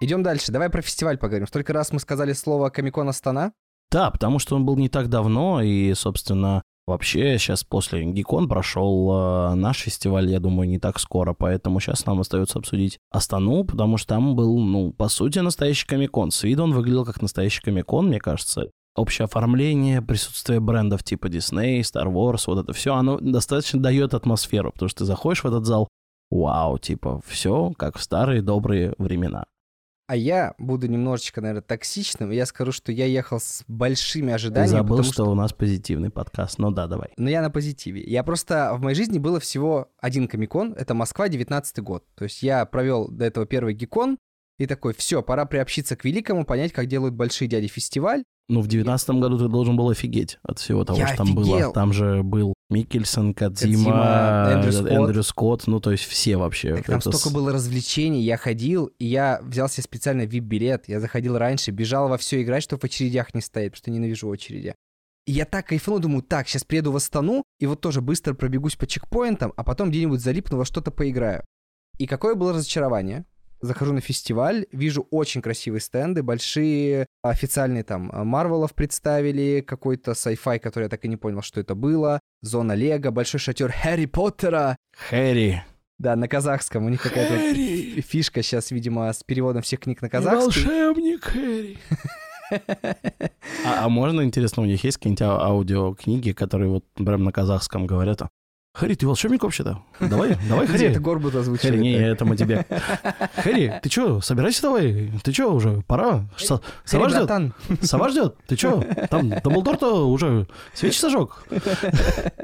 Идем дальше. Давай про фестиваль поговорим. Столько раз мы сказали слово Комикон Астана. Да, потому что он был не так давно, и, собственно, вообще сейчас после Гикон прошел э, наш фестиваль, я думаю, не так скоро, поэтому сейчас нам остается обсудить Астану, потому что там был, ну, по сути, настоящий комикон. С виду он выглядел как настоящий комикон, мне кажется. Общее оформление, присутствие брендов типа Disney, Star Wars, вот это все, оно достаточно дает атмосферу, потому что ты заходишь в этот зал, вау, типа, все как в старые добрые времена. А я буду немножечко, наверное, токсичным, я скажу, что я ехал с большими Ты ожиданиями. забыл, потому что у нас позитивный подкаст. Ну да, давай. Но я на позитиве. Я просто... В моей жизни было всего один комикон. Это Москва, 19 год. То есть я провел до этого первый гикон, и такой, все, пора приобщиться к великому, понять, как делают большие дяди фестиваль. Ну, в девятнадцатом году ты должен был офигеть от всего того, Я что там было. офигел. Там же был Микельсон, Кадзима, Эндрю Скотт. Эндрю Скотт, ну, то есть все вообще. Так там Это столько с- было развлечений. Я ходил, и я взял себе специально VIP-билет. Я заходил раньше, бежал во все играть, чтобы в очередях не стоять, потому что ненавижу очереди. И я так кайфанул, думаю, так, сейчас приеду в Астану, и вот тоже быстро пробегусь по чекпоинтам, а потом где-нибудь залипну во что-то поиграю. И какое было разочарование. Захожу на фестиваль, вижу очень красивые стенды, большие, официальные там а, Марвелов представили, какой-то sci-fi, который я так и не понял, что это было, зона Лего, большой шатер Харри Поттера, Хэри. да, на казахском. У них какая-то Хэри. фишка сейчас, видимо, с переводом всех книг на казахский. волшебник Хэри. А, а можно, интересно, у них есть какие-нибудь а- аудиокниги, которые вот прям на казахском говорят? Хэри, ты волшебник вообще-то? Давай, давай, Где это. Горбут озвучили? не, так? это мы тебе. Хэри, ты чё, собирайся давай? Ты чё уже, пора? Хэри, сова ждет? Сова ждет? Ты чё? Там Дамблдор-то уже свечи сожег.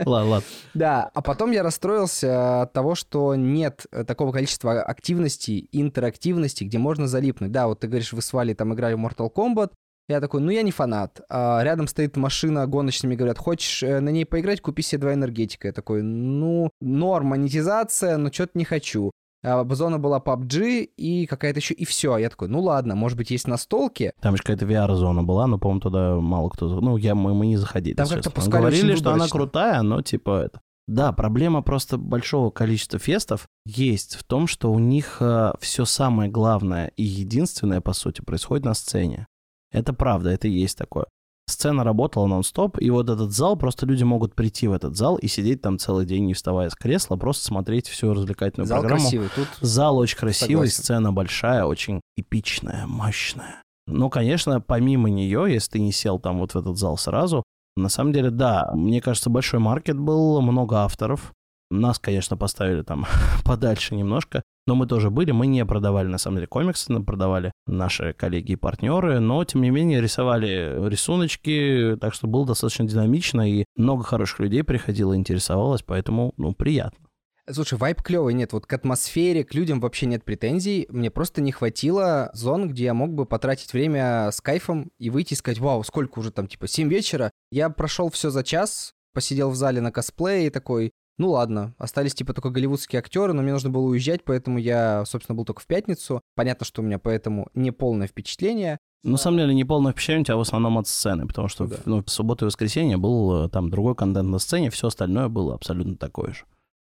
Ладно, ладно. Да, а потом я расстроился от того, что нет э, такого количества активностей, интерактивности, где можно залипнуть. Да, вот ты говоришь, вы с Валей там играли в Mortal Kombat, я такой, ну я не фанат. А рядом стоит машина гоночными, говорят, хочешь э, на ней поиграть, купи себе два энергетика. Я такой, ну, норм, монетизация, но что-то не хочу. А зона была PUBG и какая-то еще, и все. Я такой, ну ладно, может быть, есть настолки. Там же какая-то VR-зона была, но, по-моему, туда мало кто... Ну, я, мы, мы не заходили, Там как-то пускали Говорили, что она крутая, но типа это... Да, проблема просто большого количества фестов есть в том, что у них все самое главное и единственное, по сути, происходит на сцене. Это правда, это и есть такое. Сцена работала нон-стоп, и вот этот зал, просто люди могут прийти в этот зал и сидеть там целый день, не вставая с кресла, просто смотреть всю развлекательную Зал программу. красивый. Тут Зал очень красивый, Согласен. сцена большая, очень эпичная, мощная. Ну, конечно, помимо нее, если ты не сел там вот в этот зал сразу, на самом деле, да, мне кажется, большой маркет был, много авторов. Нас, конечно, поставили там подальше немножко, но мы тоже были, мы не продавали, на самом деле, комиксы, но продавали наши коллеги и партнеры, но, тем не менее, рисовали рисуночки, так что было достаточно динамично, и много хороших людей приходило, интересовалось, поэтому, ну, приятно. Слушай, вайп клевый, нет, вот к атмосфере, к людям вообще нет претензий. Мне просто не хватило зон, где я мог бы потратить время с кайфом и выйти и сказать, вау, сколько уже там, типа, 7 вечера. Я прошел все за час, посидел в зале на косплее и такой, ну ладно, остались типа только голливудские актеры, но мне нужно было уезжать, поэтому я, собственно, был только в пятницу. Понятно, что у меня поэтому не полное впечатление. На самом деле, не полное впечатление у тебя в основном от сцены, потому что Да. в, ну, в субботу и воскресенье был э, там другой контент на сцене, все остальное было абсолютно такое же.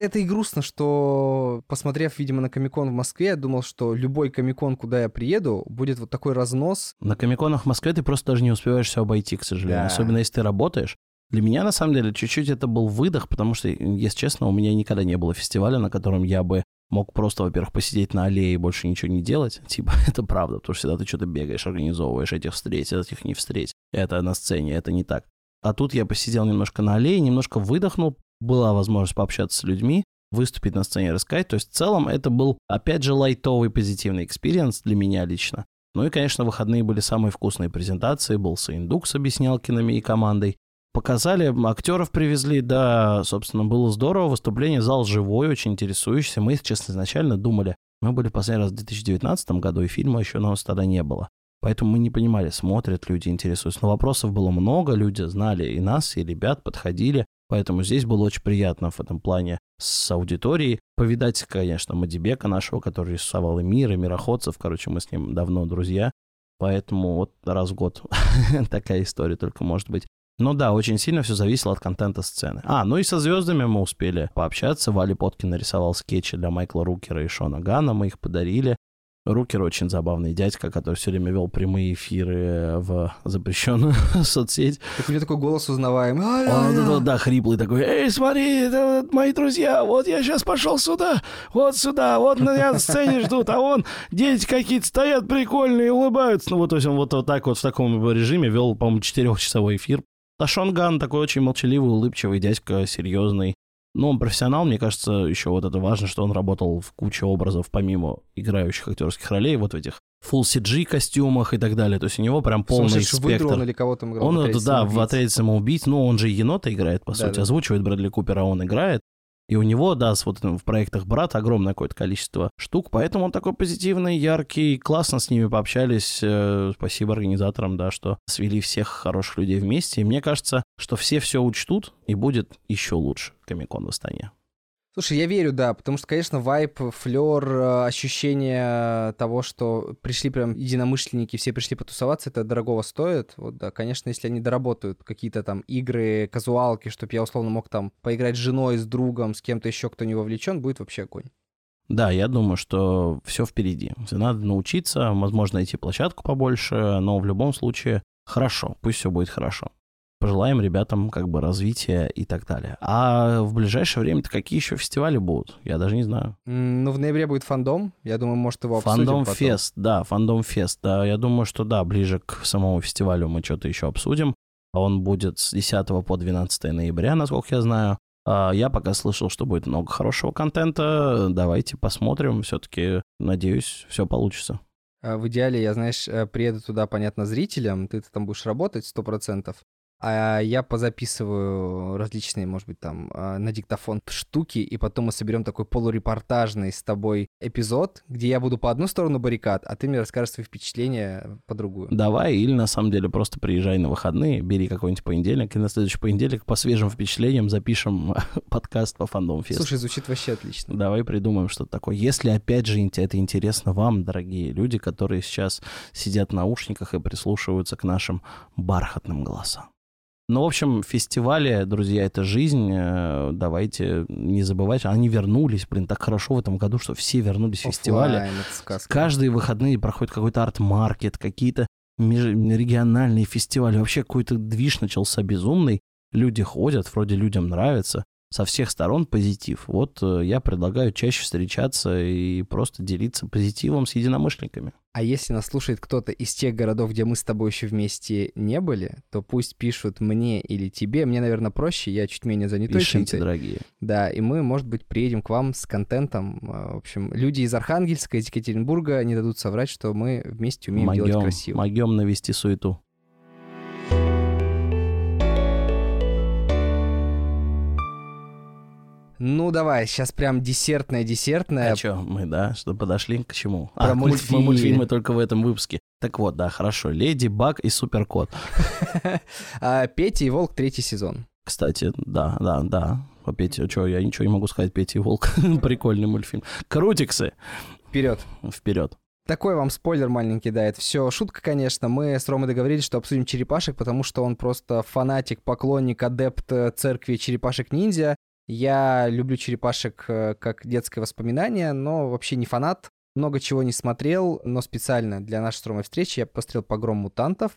Это и грустно, что, посмотрев, видимо, на Комикон в Москве, я думал, что любой Комикон, куда я приеду, будет вот такой разнос. На комиконах в Москве ты просто даже не успеваешь все обойти, к сожалению. Да. Особенно если ты работаешь. Для меня, на самом деле, чуть-чуть это был выдох, потому что, если честно, у меня никогда не было фестиваля, на котором я бы мог просто, во-первых, посидеть на аллее и больше ничего не делать. Типа, это правда, потому что всегда ты что-то бегаешь, организовываешь, этих встреч, этих не встреч. Это на сцене, это не так. А тут я посидел немножко на аллее, немножко выдохнул, была возможность пообщаться с людьми, выступить на сцене, рассказать. То есть в целом это был, опять же, лайтовый позитивный experience для меня лично. Ну и, конечно, выходные были самые вкусные презентации. Был Сыендук с объяснялкиными и командой. Показали, актеров привезли, да, собственно, было здорово. Выступление, зал живой, очень интересующийся. Мы, честно, изначально думали, мы были последний раз в 2019 году, и фильма еще у нас тогда не было. Поэтому мы не понимали, смотрят люди, интересуются. Но вопросов было много, люди знали и нас, и ребят, подходили. Поэтому здесь было очень приятно в этом плане с аудиторией. Повидать, конечно, Мадибека нашего, который рисовал и мир, и мироходцев. Короче, мы с ним давно друзья. Поэтому вот раз в год такая история только может быть. Но да, очень сильно все зависело от контента сцены. А, ну и со звездами мы успели пообщаться. Вали Поткин нарисовал скетчи для Майкла Рукера и Шона Гана. Мы их подарили. Рукер очень забавный дядька, который все время вел прямые эфиры в запрещенную соцсеть. Так у него такой голос узнаваемый. Он, да, да, хриплый такой, эй, смотри, это мои друзья, вот я сейчас пошел сюда, вот сюда, вот меня на сцене ждут, а вон дети какие-то стоят прикольные, улыбаются. Ну вот, то есть он вот, вот так вот в таком режиме вел, по-моему, четырехчасовой эфир. А Шонган такой очень молчаливый, улыбчивый дядька, серьезный. Ну, он профессионал, мне кажется, еще вот это важно, что он работал в куче образов, помимо играющих актерских ролей, вот в этих full CG костюмах и так далее. То есть у него прям полный спектр. Он или кого-то играл? Он, это, да, в «Отряде самоубийц». Ну, он же енота играет, по да, сути. Да. Озвучивает Брэдли Купера, он играет. И у него, да, с вот в проектах брат огромное какое-то количество штук, поэтому он такой позитивный, яркий, классно с ними пообщались. Э, спасибо организаторам, да, что свели всех хороших людей вместе. И мне кажется, что все все учтут, и будет еще лучше Комикон в Астане. Слушай, я верю, да, потому что, конечно, вайп, флер, э, ощущение того, что пришли прям единомышленники, все пришли потусоваться, это дорогого стоит. Вот, да, конечно, если они доработают какие-то там игры, казуалки, чтобы я условно мог там поиграть с женой, с другом, с кем-то еще, кто не вовлечен, будет вообще огонь. Да, я думаю, что все впереди. Надо научиться, возможно, найти площадку побольше, но в любом случае хорошо, пусть все будет хорошо пожелаем ребятам как бы развития и так далее. А в ближайшее время-то какие еще фестивали будут? Я даже не знаю. Ну, в ноябре будет фандом. Я думаю, может, его обсудим Фандом потом. фест, да, фандом фест. Да, я думаю, что да, ближе к самому фестивалю мы что-то еще обсудим. Он будет с 10 по 12 ноября, насколько я знаю. А, я пока слышал, что будет много хорошего контента. Давайте посмотрим. Все-таки, надеюсь, все получится. А, в идеале, я, знаешь, э, приеду туда, понятно, зрителям, ты там будешь работать сто процентов, а я позаписываю различные, может быть, там а, на диктофон штуки, и потом мы соберем такой полурепортажный с тобой эпизод, где я буду по одну сторону баррикад, а ты мне расскажешь свои впечатления по другую. Давай, или на самом деле просто приезжай на выходные, бери какой-нибудь понедельник, и на следующий понедельник по свежим впечатлениям запишем подкаст по фандом фест. Слушай, звучит вообще отлично. Давай придумаем что-то такое. Если, опять же, это интересно вам, дорогие люди, которые сейчас сидят в наушниках и прислушиваются к нашим бархатным голосам. Ну, в общем, фестивали, друзья, это жизнь. Э, давайте не забывать. Они вернулись, блин, так хорошо в этом году, что все вернулись в фестивали. Каждые выходные проходит какой-то арт-маркет, какие-то региональные фестивали. Вообще какой-то движ начался безумный. Люди ходят, вроде людям нравится со всех сторон позитив. Вот э, я предлагаю чаще встречаться и просто делиться позитивом с единомышленниками. А если нас слушает кто-то из тех городов, где мы с тобой еще вместе не были, то пусть пишут мне или тебе. Мне, наверное, проще, я чуть менее занятой, Пишите, чем ты. дорогие. Да, и мы, может быть, приедем к вам с контентом. А, в общем, люди из Архангельска, из Екатеринбурга не дадут соврать, что мы вместе умеем могем, делать красиво. Могем навести суету. Ну, давай, сейчас прям десертная-десертная. А что, мы, да, что подошли к чему? Про а, мультфильмы. Мы мультфильмы только в этом выпуске. Так вот, да, хорошо. Леди Баг и Суперкот. А, Петя и Волк третий сезон. Кстати, да, да, да. По Пете, что, я ничего не могу сказать, Петя и Волк. Прикольный мультфильм. Крутиксы. Вперед. Вперед. Такой вам спойлер маленький, да, это все шутка, конечно. Мы с Ромой договорились, что обсудим черепашек, потому что он просто фанатик, поклонник, адепт э, церкви черепашек-ниндзя. Я люблю черепашек э, как детское воспоминание, но вообще не фанат. Много чего не смотрел, но специально для нашей стромой встречи я посмотрел «Погром мутантов».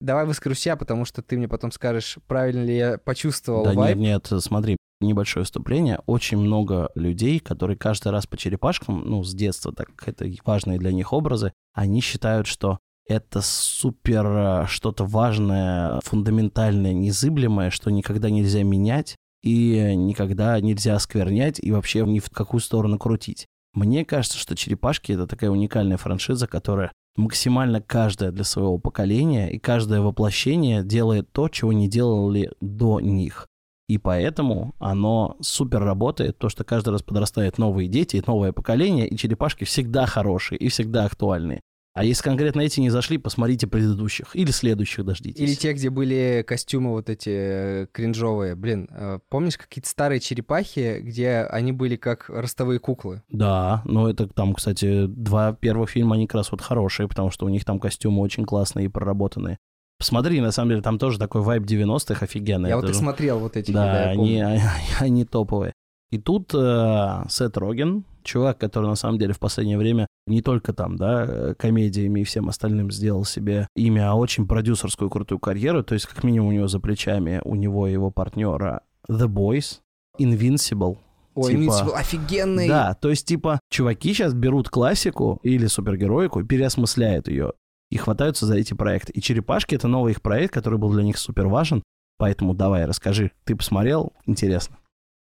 Давай выскажу себя, потому что ты мне потом скажешь, правильно ли я почувствовал Да вайб. нет, нет, смотри, небольшое вступление. Очень много людей, которые каждый раз по черепашкам, ну, с детства, так как это важные для них образы, они считают, что это супер э, что-то важное, фундаментальное, незыблемое, что никогда нельзя менять и никогда нельзя осквернять и вообще ни в какую сторону крутить. Мне кажется, что «Черепашки» — это такая уникальная франшиза, которая максимально каждая для своего поколения и каждое воплощение делает то, чего не делали до них. И поэтому оно супер работает, то, что каждый раз подрастают новые дети, новое поколение, и черепашки всегда хорошие и всегда актуальные. А если конкретно эти не зашли, посмотрите предыдущих или следующих дождитесь. Или те, где были костюмы вот эти э, кринжовые. Блин, э, помнишь какие-то старые черепахи, где они были как ростовые куклы? Да, но это там, кстати, два первых фильма, они как раз вот хорошие, потому что у них там костюмы очень классные и проработанные. Посмотри, на самом деле, там тоже такой вайб 90-х офигенный. Я Это вот же- смотрел, вот эти. Да, я они, они, они топовые. И тут э, Сет Роген, чувак, который на самом деле в последнее время не только там, да, э, комедиями и всем остальным сделал себе имя, а очень продюсерскую крутую карьеру. То есть, как минимум, у него за плечами, у него и его партнера The Boys, Invincible. Ой, типа- Invincible офигенный. Да, то есть, типа, чуваки сейчас берут классику или супергероику и переосмысляют ее. И хватаются за эти проекты. И «Черепашки» — это новый их проект, который был для них супер важен. Поэтому давай, расскажи. Ты посмотрел? Интересно.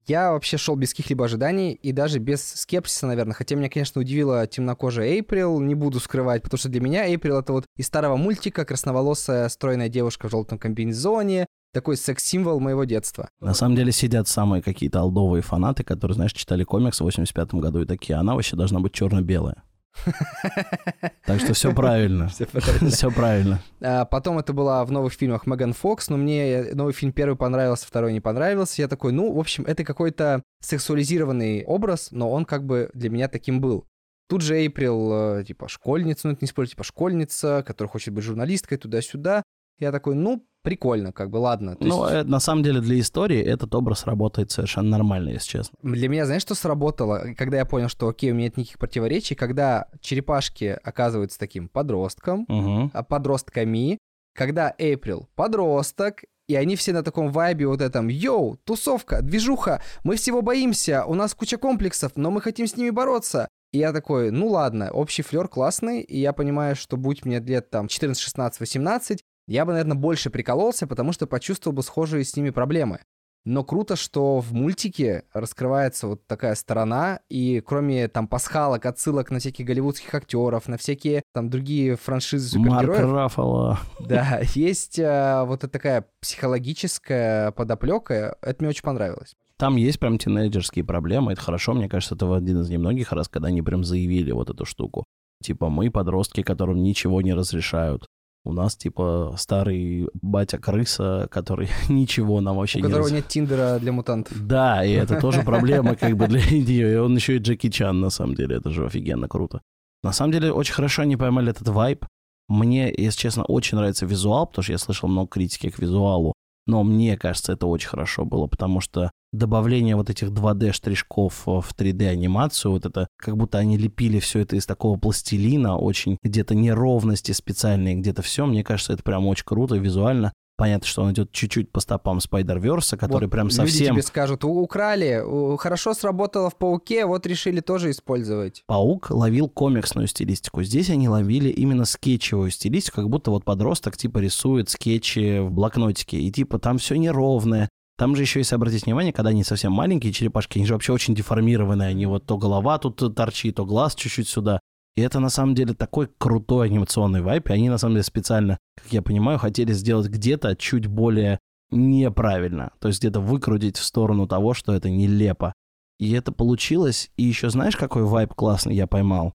Я вообще шел без каких-либо ожиданий и даже без скепсиса, наверное. Хотя меня, конечно, удивила темнокожая Эйприл, не буду скрывать, потому что для меня Эйприл это вот из старого мультика красноволосая стройная девушка в желтом комбинезоне, такой секс-символ моего детства. На самом деле сидят самые какие-то алдовые фанаты, которые, знаешь, читали комикс в 85 году и такие, она вообще должна быть черно-белая. Так что все правильно. Все правильно. А Потом это была в новых фильмах Меган Фокс, но мне новый фильм первый понравился, второй не понравился. Я такой, ну, в общем, это какой-то сексуализированный образ, но он как бы для меня таким был. Тут же Эйприл, э, типа, школьница, ну, это не спорю, типа, школьница, которая хочет быть журналисткой, туда-сюда. Я такой, ну, прикольно, как бы, ладно. Ну, есть э, на самом деле для истории этот образ работает совершенно нормально, если честно. Для меня, знаешь, что сработало, когда я понял, что, окей, у меня нет никаких противоречий, когда черепашки оказываются таким подростком, а, подростками, когда Эйприл подросток, и они все на таком вайбе вот этом «Йоу, тусовка, движуха, мы всего боимся, у нас куча комплексов, но мы хотим с ними бороться». И я такой, ну ладно, общий флер классный, и я понимаю, что будь мне лет там 14, 16, 18, я бы, наверное, больше прикололся, потому что почувствовал бы схожие с ними проблемы. Но круто, что в мультике раскрывается вот такая сторона, и кроме там пасхалок, отсылок на всяких голливудских актеров, на всякие там другие франшизы Марк супергероев, Раффало. да, есть э, вот эта такая психологическая подоплека, это мне очень понравилось. Там есть прям тинейджерские проблемы, это хорошо, мне кажется, это один из немногих раз, когда они прям заявили вот эту штуку. Типа, мы подростки, которым ничего не разрешают. У нас, типа, старый батя-крыса, который ничего нам вообще У не которого разрешает. нет Тиндера для мутантов. Да, и это тоже проблема как бы для нее. И он еще и Джеки Чан, на самом деле. Это же офигенно круто. На самом деле, очень хорошо они поймали этот вайб. Мне, если честно, очень нравится визуал, потому что я слышал много критики к визуалу. Но мне кажется, это очень хорошо было, потому что добавление вот этих 2D-штришков в 3D-анимацию, вот это, как будто они лепили все это из такого пластилина, очень где-то неровности специальные, где-то все, мне кажется, это прям очень круто визуально. Понятно, что он идет чуть-чуть по стопам Спайдер-Верса, который Вот прям Люди совсем... тебе скажут, «У- украли, хорошо сработало в Пауке, вот решили тоже использовать. Паук ловил комиксную стилистику. Здесь они ловили именно скетчевую стилистику, как будто вот подросток типа рисует скетчи в блокнотике. И типа там все неровное. Там же еще, если обратить внимание, когда они совсем маленькие черепашки, они же вообще очень деформированные. Они вот то голова тут торчит, то глаз чуть-чуть сюда. И это на самом деле такой крутой анимационный вайп. И они на самом деле специально, как я понимаю, хотели сделать где-то чуть более неправильно. То есть где-то выкрутить в сторону того, что это нелепо. И это получилось. И еще знаешь, какой вайб классный я поймал?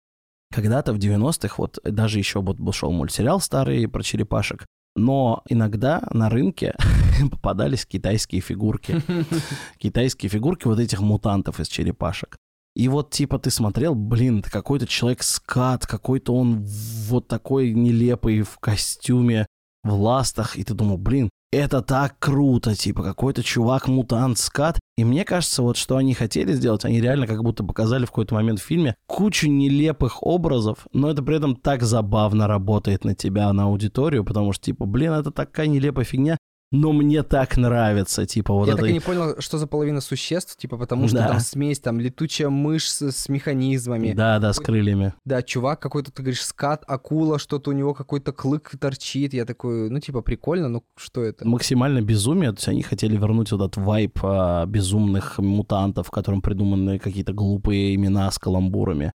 Когда-то в 90-х, вот даже еще вот был шел мультсериал старый про черепашек, но иногда на рынке попадались китайские фигурки. Китайские фигурки вот этих мутантов из черепашек. И вот типа ты смотрел, блин, какой-то человек-скат, какой-то он вот такой нелепый в костюме, в ластах, и ты думал, блин, это так круто, типа какой-то чувак-мутант скат. И мне кажется, вот что они хотели сделать, они реально как будто показали в какой-то момент в фильме кучу нелепых образов, но это при этом так забавно работает на тебя, на аудиторию, потому что типа, блин, это такая нелепая фигня, но мне так нравится, типа вот Я это... так и не понял, что за половина существ, типа, потому что Да. там смесь, там летучая мышь с, с механизмами. Да, да, с крыльями. Да, чувак какой-то, ты говоришь, скат, акула, что-то у него какой-то клык торчит. Я такой, ну, типа, прикольно, ну, что это? Максимально безумие, то есть они хотели вернуть вот этот вайп а, безумных мутантов, которым придуманы какие-то глупые имена с каламбурами.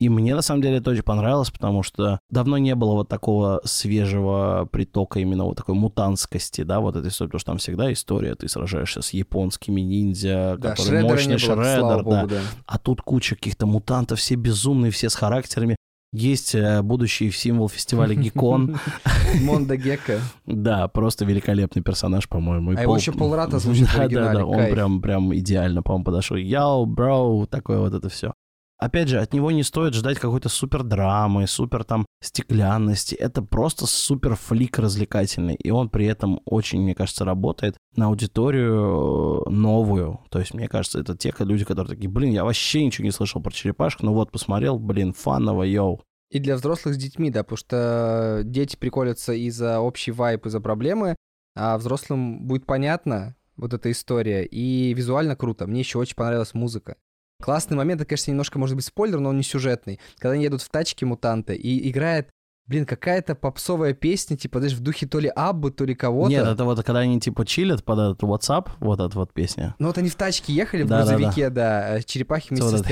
И мне на самом деле это очень понравилось, потому что давно не было вот такого свежего притока именно вот такой мутантскости, да, вот этой истории, потому что там всегда история, ты сражаешься с японскими ниндзя, Да, Шреддера мощный не было, слава Шреддер, богу, да. да. А тут куча каких-то мутантов, все безумные, все с характерами. Есть э, будущий символ фестиваля Гикон. Мондо Гекко. Да, просто великолепный персонаж, по-моему. А его еще Пол Радд звучит Да, да, он прям, прям идеально, по-моему, подошел. Yo, bro, такое вот это все. Опять же, от него не стоит ждать какой-то супер драмы, супер там стеклянности. Это просто супер flick развлекательный. И он при этом очень, мне кажется, работает на аудиторию э, новую. То есть, мне кажется, это те люди, которые такие, блин, я вообще ничего не слышал про черепашку, но вот посмотрел, блин, фаново, yo. И для взрослых с детьми, да, потому что дети приколятся из-за общий вайп, из-за проблемы, а взрослым будет понятно вот эта история, и визуально круто. Мне еще очень понравилась музыка. Классный момент, это, конечно, немножко может быть спойлер, но он не сюжетный. Когда они едут в тачке мутанты, и играет, блин, какая-то попсовая песня, типа, даже в духе то ли Аббы, то ли кого-то. Нет, это вот когда они типа чилят под этот WhatsApp, вот эта вот песня. Ну вот они в тачке ехали, в грузовике, да, а черепахи вместе Вот с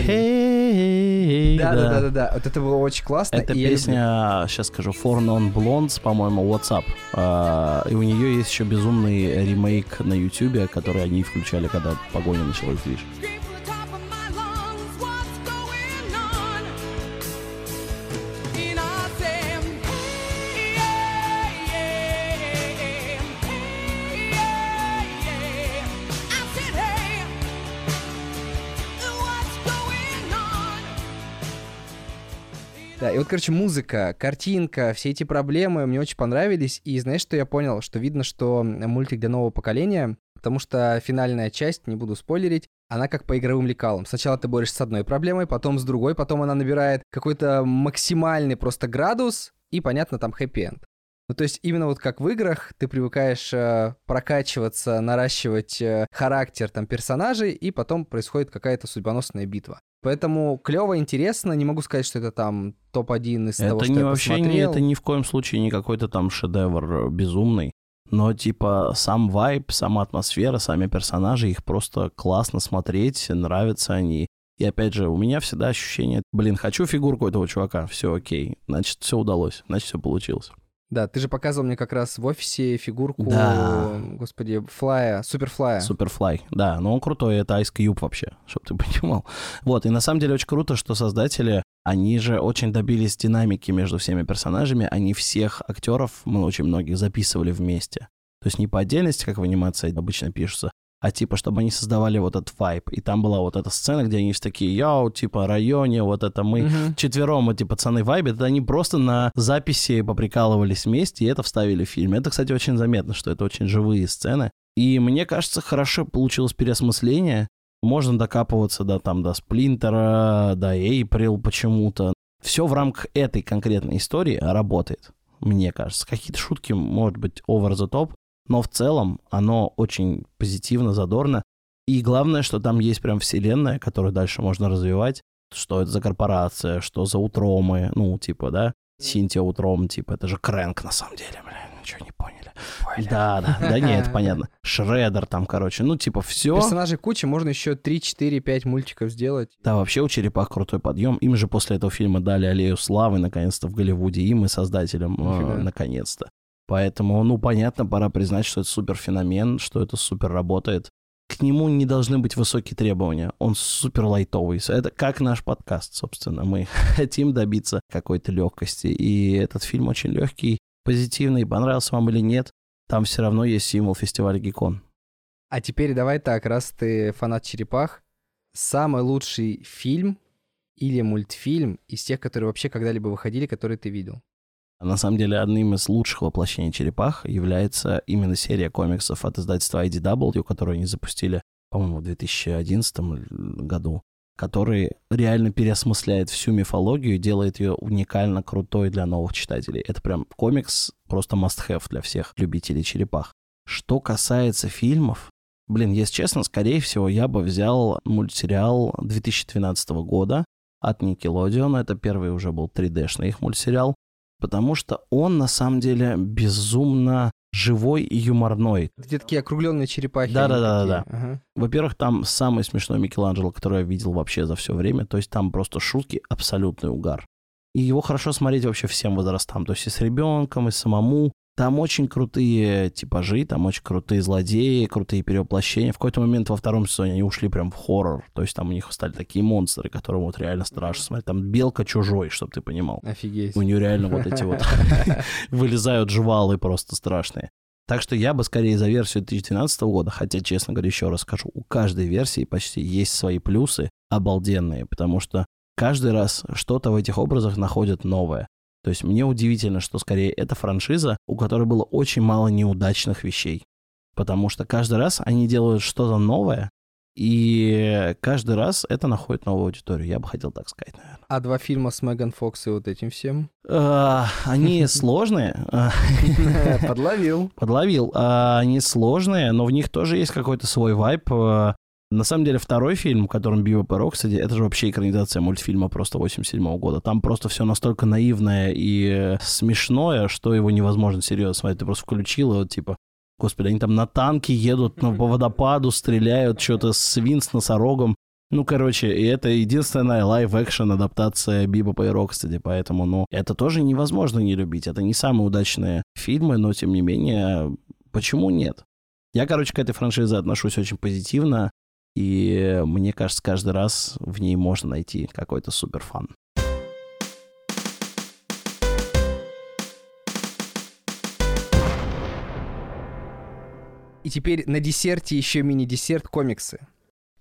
Да, да, да, да, да. Вот это было очень классно. Это и я люблю. песня, сейчас скажу, For Non Blondes, по-моему, WhatsApp. А, и у нее есть еще безумный ремейк на YouTube, который они включали, когда погоня началась движ. И вот, короче, музыка, картинка, все эти проблемы мне очень понравились. И знаешь, что я понял? Что видно, что мультик для нового поколения, потому что финальная часть, не буду спойлерить, она как по игровым лекалам. Сначала ты борешься с одной проблемой, потом с другой, потом она набирает какой-то максимальный просто градус, и, понятно, там хэппи-энд. Ну, то есть именно вот как в играх ты привыкаешь э, прокачиваться, наращивать э, характер там персонажей, и потом происходит какая-то судьбоносная битва. Поэтому клево, интересно. Не могу сказать, что это там топ-1 из того, Это что не я вообще не, посмотрел. это ни в коем случае не какой-то там шедевр э, безумный. Но типа сам вайб, сама атмосфера, сами персонажи, их просто классно смотреть, нравятся они. И опять же, у меня всегда ощущение, блин, хочу фигурку этого чувака, все окей, значит, все удалось, значит, все получилось. Да, ты же показывал мне как раз в офисе фигурку, Да. господи, Флая, Суперфлая. Суперфлай, да, но он крутой, это Ice Cube вообще, чтобы ты понимал. Вот, и на самом деле очень круто, что создатели, они же очень добились динамики между всеми персонажами, они всех актеров, мы очень многих записывали вместе. То есть не по отдельности, как в анимации обычно пишутся, а типа, чтобы они создавали вот этот вайб. И там была вот эта сцена, где они все такие, яу, типа, районе, вот это мы Мгм. четвером эти пацаны вайбят, это они просто на записи поприкалывались вместе и это вставили в фильм. Это, кстати, очень заметно, что это очень живые сцены. И мне кажется, хорошо получилось переосмысление. Можно докапываться до, там, до Сплинтера, до Эйприл почему-то. Все в рамках этой конкретной истории работает, мне кажется. Какие-то шутки, может быть, over the top, но в целом оно очень позитивно, задорно. И главное, что там есть прям вселенная, которую дальше можно развивать. Что это за корпорация, что за утромы, ну, типа, да, Синтия Утром, типа, это же Крэнк на самом деле, блин, ничего не поняли. Да, да, да, не, это понятно. Шредер там, короче, ну, типа, все. Персонажей куча, можно еще 3, 4, 5 мультиков сделать. Да, вообще у черепах крутой подъем. Им же после этого фильма дали аллею славы, наконец-то, в Голливуде, им и создателям, э, наконец-то. Поэтому, ну, понятно, пора признать, что это супер феномен, что это супер работает. К нему не должны быть высокие требования. Он супер лайтовый. Это как наш подкаст, собственно. Мы хотим добиться какой-то легкости. И этот фильм очень легкий, позитивный. Понравился вам или нет, там все равно есть символ фестиваля Гикон. А теперь давай так, раз ты фанат черепах, самый лучший фильм или мультфильм из тех, которые вообще когда-либо выходили, которые ты видел? На самом деле, одним из лучших воплощений черепах является именно серия комиксов от издательства IDW, которую они запустили, по-моему, в 2011 году, который реально переосмысляет всю мифологию и делает ее уникально крутой для новых читателей. Это прям комикс просто must-have для всех любителей черепах. Что касается фильмов, блин, если честно, скорее всего, я бы взял мультсериал 2012 года от Nickelodeon. Это первый уже был 3D-шный их мультсериал. Потому что он, на самом деле, безумно живой и юморной. Где такие округленные черепахи. Да-да-да-да-да. они такие. Ага. Во-первых, там самый смешной Микеланджело, который я видел вообще за все время. То есть там просто шутки, абсолютный угар. И его хорошо смотреть вообще всем возрастам. То есть и с ребенком, и самому. Там очень крутые типажи, там очень крутые злодеи, крутые перевоплощения. В какой-то момент во втором сезоне они ушли прям в хоррор. То есть там у них стали такие монстры, которым вот реально страшно смотреть. Там белка чужой, чтобы ты понимал. Офигеть. У нее реально вот эти вот вылезают жвалы просто страшные. Так что я бы скорее за версию 2012 года, хотя, честно говоря, еще раз скажу, у каждой версии почти есть свои плюсы обалденные, потому что каждый раз что-то в этих образах находят новое. То есть мне удивительно, что скорее это франшиза, у которой было очень мало неудачных вещей. Потому что каждый раз они делают что-то новое, и каждый раз это находит новую аудиторию. Я бы хотел так сказать, наверное. А два фильма с Меган Фокс и вот этим всем? А, Они сложные, а, Подловил. подловил. А, Они сложные, но в них тоже есть какой-то свой вайп. На самом деле, второй фильм, в котором Бибоп и Рокстеди, это же вообще экранизация мультфильма просто 87 года. Там просто все настолько наивное и э, смешное, что его невозможно серьезно смотреть. Ты просто включил и вот типа, господи, они там на танке едут ну, по водопаду, стреляют, что-то свин с носорогом. Ну, короче, и это единственная live-action адаптация Бибопа и Рокстеди, поэтому, ну, это тоже невозможно не любить. Это не самые удачные фильмы, но, тем не менее, почему нет? Я, короче, к этой франшизе отношусь очень позитивно, и мне кажется, каждый раз в ней можно найти какой-то супер fun. И теперь на десерте еще мини-десерт комиксы.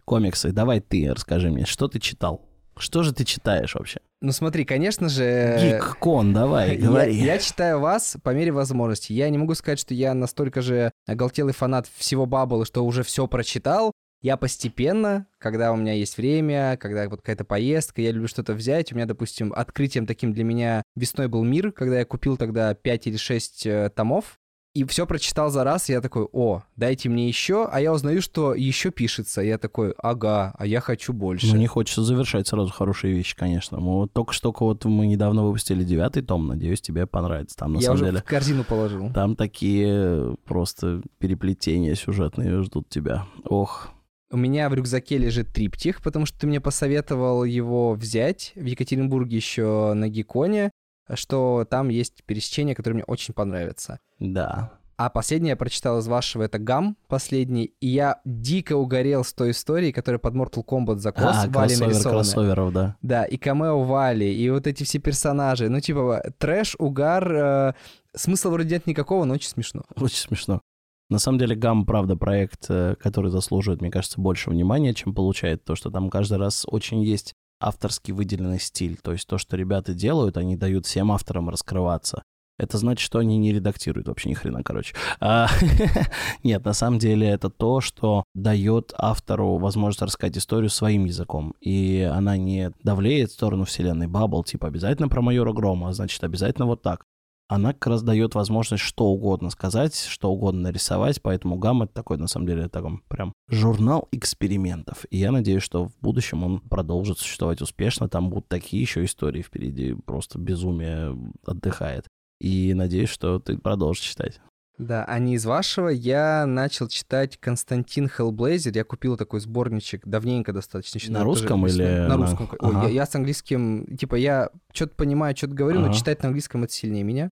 Комиксы, давай ты расскажи мне, что ты читал? Что же ты читаешь вообще? Ну смотри, конечно же... Гик-кон, давай, Я, говори. я читаю вас по мере возможности. Я не могу сказать, что я настолько же оголтелый фанат всего Баббла, что уже все прочитал. Я постепенно, когда у меня есть время, когда вот какая-то поездка, я люблю что-то взять. У меня, допустим, открытием таким для меня весной был мир, когда я купил тогда 5 или 6 э, томов. И все прочитал за раз, и я такой, о, дайте мне еще, а я узнаю, что еще пишется. Я такой, ага, а я хочу больше. Ну, не хочется завершать сразу хорошие вещи, конечно. Мы вот только что вот мы недавно выпустили девятый том, надеюсь, тебе понравится. Там, на я самом уже деле, в корзину положил. там такие просто переплетения сюжетные ждут тебя. Ох, У меня в рюкзаке лежит триптих, потому что ты мне посоветовал его взять в Екатеринбурге еще на Гиконе, что там есть пересечение, которое мне очень понравится. да. А последнее я прочитал из вашего, это Гам последний, и я дико угорел с той историей, которая под Mortal Kombat закос А, Вали нарисована. кроссоверов, да. Да, и камео Вали, и вот эти все персонажи. Ну, типа, трэш, угар, э, смысла вроде нет никакого, но очень смешно. Очень смешно. На самом деле, Гам, правда, проект, э, который заслуживает, мне кажется, больше внимания, чем получает. То, что там каждый раз очень есть авторский выделенный стиль. То есть то, что ребята делают, они дают всем авторам раскрываться. Это значит, что они не редактируют вообще ни хрена, короче. А, Нет, на самом деле это то, что дает автору возможность рассказать историю своим языком. И она не давлеет в сторону вселенной Баббл, типа обязательно про майора Грома, а значит обязательно вот так она как раз дает возможность что угодно сказать, что угодно нарисовать, поэтому Гам это такой, на самом деле, такой прям журнал экспериментов. И я надеюсь, что в будущем он продолжит существовать успешно, там будут такие еще истории впереди, просто безумие отдыхает. И надеюсь, что ты продолжишь читать. Да, а не из вашего я начал читать Константин Хеллблейзер. Я купил такой сборничек давненько достаточно. еще, На наверное, тоже русском весной. или На на- русском. Ой, Ага. я, я с английским... Типа, я что-то понимаю, что-то говорю, но Ага. читать на английском это сильнее меня.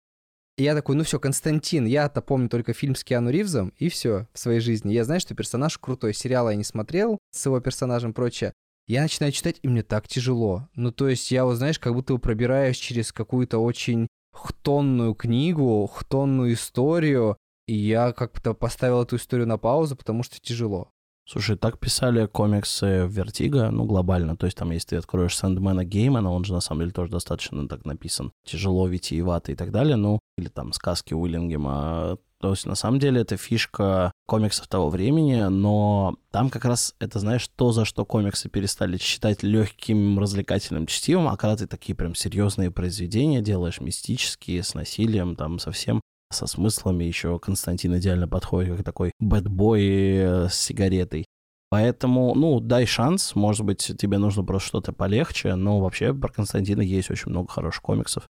И я такой, ну все, Константин, я-то помню только фильм с Киану Ривзом, и все в своей жизни. Я знаю, что персонаж крутой. Сериал я не смотрел с его персонажем и прочее. Я начинаю читать, и мне так тяжело. Ну, то есть я, вот знаешь, как будто пробираюсь через какую-то очень хтонную книгу, хтонную историю, и я как-то поставил эту историю на паузу, потому что тяжело. Слушай, так писали комиксы Vertigo, ну, глобально. То есть там, если ты откроешь Сэндмена Геймана, он же на самом деле тоже достаточно так написан. Тяжело, витиевато и так далее, ну, или там сказки Уиллингема. То есть, на самом деле, это фишка комиксов того времени, но там как раз это, знаешь, то, за что комиксы перестали считать легким развлекательным чтивом, а когда ты такие прям серьезные произведения делаешь, мистические, с насилием, там, совсем со смыслами. Еще Константин идеально подходит, как такой бэтбой э, с сигаретой. Поэтому, ну, дай шанс. Может быть, тебе нужно просто что-то полегче. Но вообще про Константина есть очень много хороших комиксов.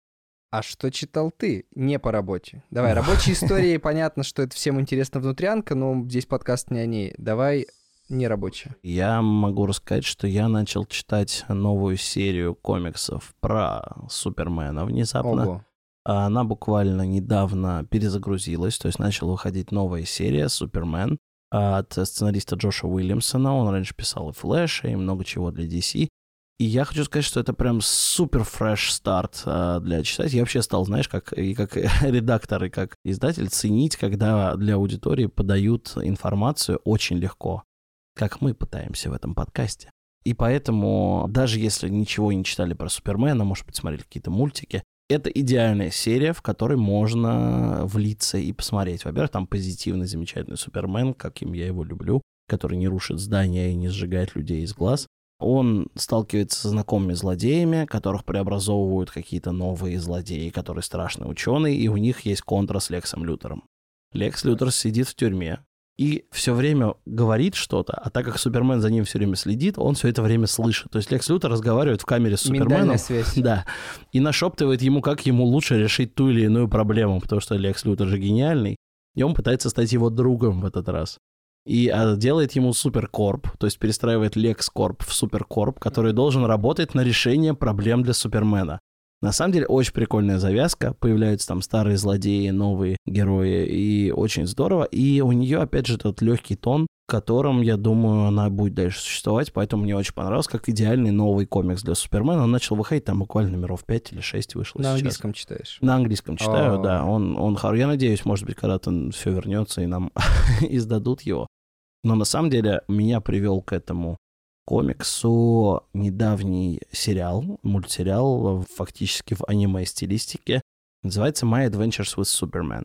А что читал ты? Не по работе. Давай, рабочие истории, понятно, что это всем интересно внутрянка, но здесь подкаст не о ней. Давай не рабочие. Я могу рассказать, что я начал читать новую серию комиксов про Супермена внезапно. Ого. Она буквально недавно перезагрузилась, то есть начала выходить новая серия «Супермен» от сценариста Джоша Уильямсона. Он раньше писал и «Флэша», и много чего для DC. И я хочу сказать, что это прям супер фреш старт а, для читателей. Я вообще стал, знаешь, как и как редактор, и как издатель ценить, когда для аудитории подают информацию очень легко, как мы пытаемся в этом подкасте. И поэтому, даже если ничего не читали про Супермена, может быть, смотрели какие-то мультики, это идеальная серия, в которой можно влиться и посмотреть. Во-первых, там позитивный, замечательный Супермен, каким я его люблю, который не рушит здания и не сжигает людей из глаз. Он сталкивается со знакомыми злодеями, которых преобразовывают какие-то новые злодеи, которые страшные ученые, и у них есть контра с Лексом Лютером. Лекс Лютер сидит в тюрьме и все время говорит что-то, а так как Супермен за ним все время следит, он все это время слышит. То есть Лекс Лютер разговаривает в камере с Суперменом. Связь. Да. И нашептывает ему, как ему лучше решить ту или иную проблему, потому что Лекс Лютер же гениальный. И он пытается стать его другом в этот раз. И а, делает ему суперкорп, то есть перестраивает Лекс Корп в суперкорп, который должен работать на решение проблем для Супермена. На самом деле очень прикольная завязка. Появляются там старые злодеи, новые герои, и очень здорово. И у нее, опять же, этот легкий тон, которым, я думаю, она будет дальше существовать. Поэтому мне очень понравилось, как идеальный новый комикс для Супермена. Он начал выходить там буквально номеров 5 или 6 вышел На сейчас. английском читаешь. На английском читаю, А. да. Он, он хороший. Я надеюсь, может быть, когда-то все вернется и нам издадут его. Но на самом деле меня привел к этому комиксу недавний сериал, мультсериал, фактически в аниме-стилистике. Называется My Adventures with Superman.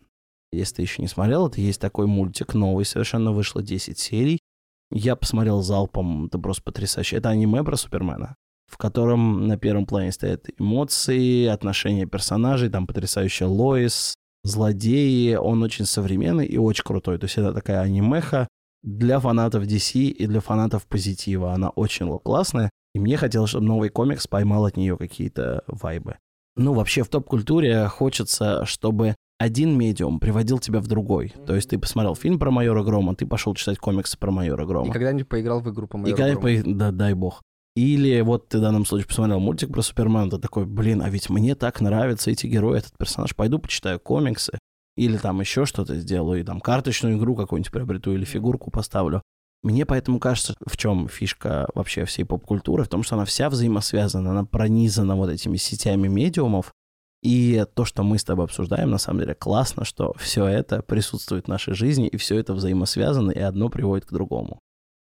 Если ты еще не смотрел, это есть такой мультик новый, совершенно вышло 10 серий. Я посмотрел залпом, это просто потрясающе. Это аниме про Супермена, в котором на первом плане стоят эмоции, отношения персонажей, там потрясающая Лоис, злодеи. Он очень современный и очень крутой. То есть это такая анимеха для фанатов DC и для фанатов позитива. Она очень классная. И мне хотелось, чтобы новый комикс поймал от нее какие-то вайбы. Ну, вообще в топ-культуре хочется, чтобы один медиум приводил тебя в другой. То есть ты посмотрел фильм про майора Грома, ты пошел читать комиксы про майора И Грома. когда-нибудь поиграл в игру по И моему когда по- да, дай бог. Или вот ты в данном случае посмотрел мультик про Супермена, ты такой, блин, а ведь мне так нравятся эти герои, этот персонаж, пойду почитаю комиксы, или там еще что-то сделаю, и там карточную игру какую-нибудь приобрету, или фигурку поставлю. Мне поэтому кажется, в чем фишка вообще всей поп-культуры, в том, что она вся взаимосвязана, она пронизана вот этими сетями медиумов, и то, что мы с тобой обсуждаем, на самом деле классно, что все это присутствует в нашей жизни, и все это взаимосвязано, и одно приводит к другому.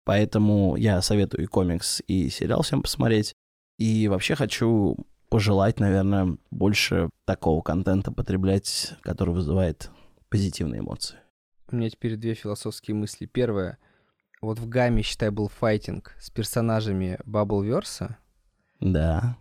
Поэтому я советую и комикс, и сериал всем посмотреть. И вообще хочу пожелать, наверное, больше такого контента потреблять, который вызывает позитивные эмоции. У меня теперь две философские мысли. Первое. Вот в гамме, считай, был файтинг с персонажами Бабблверса. Да.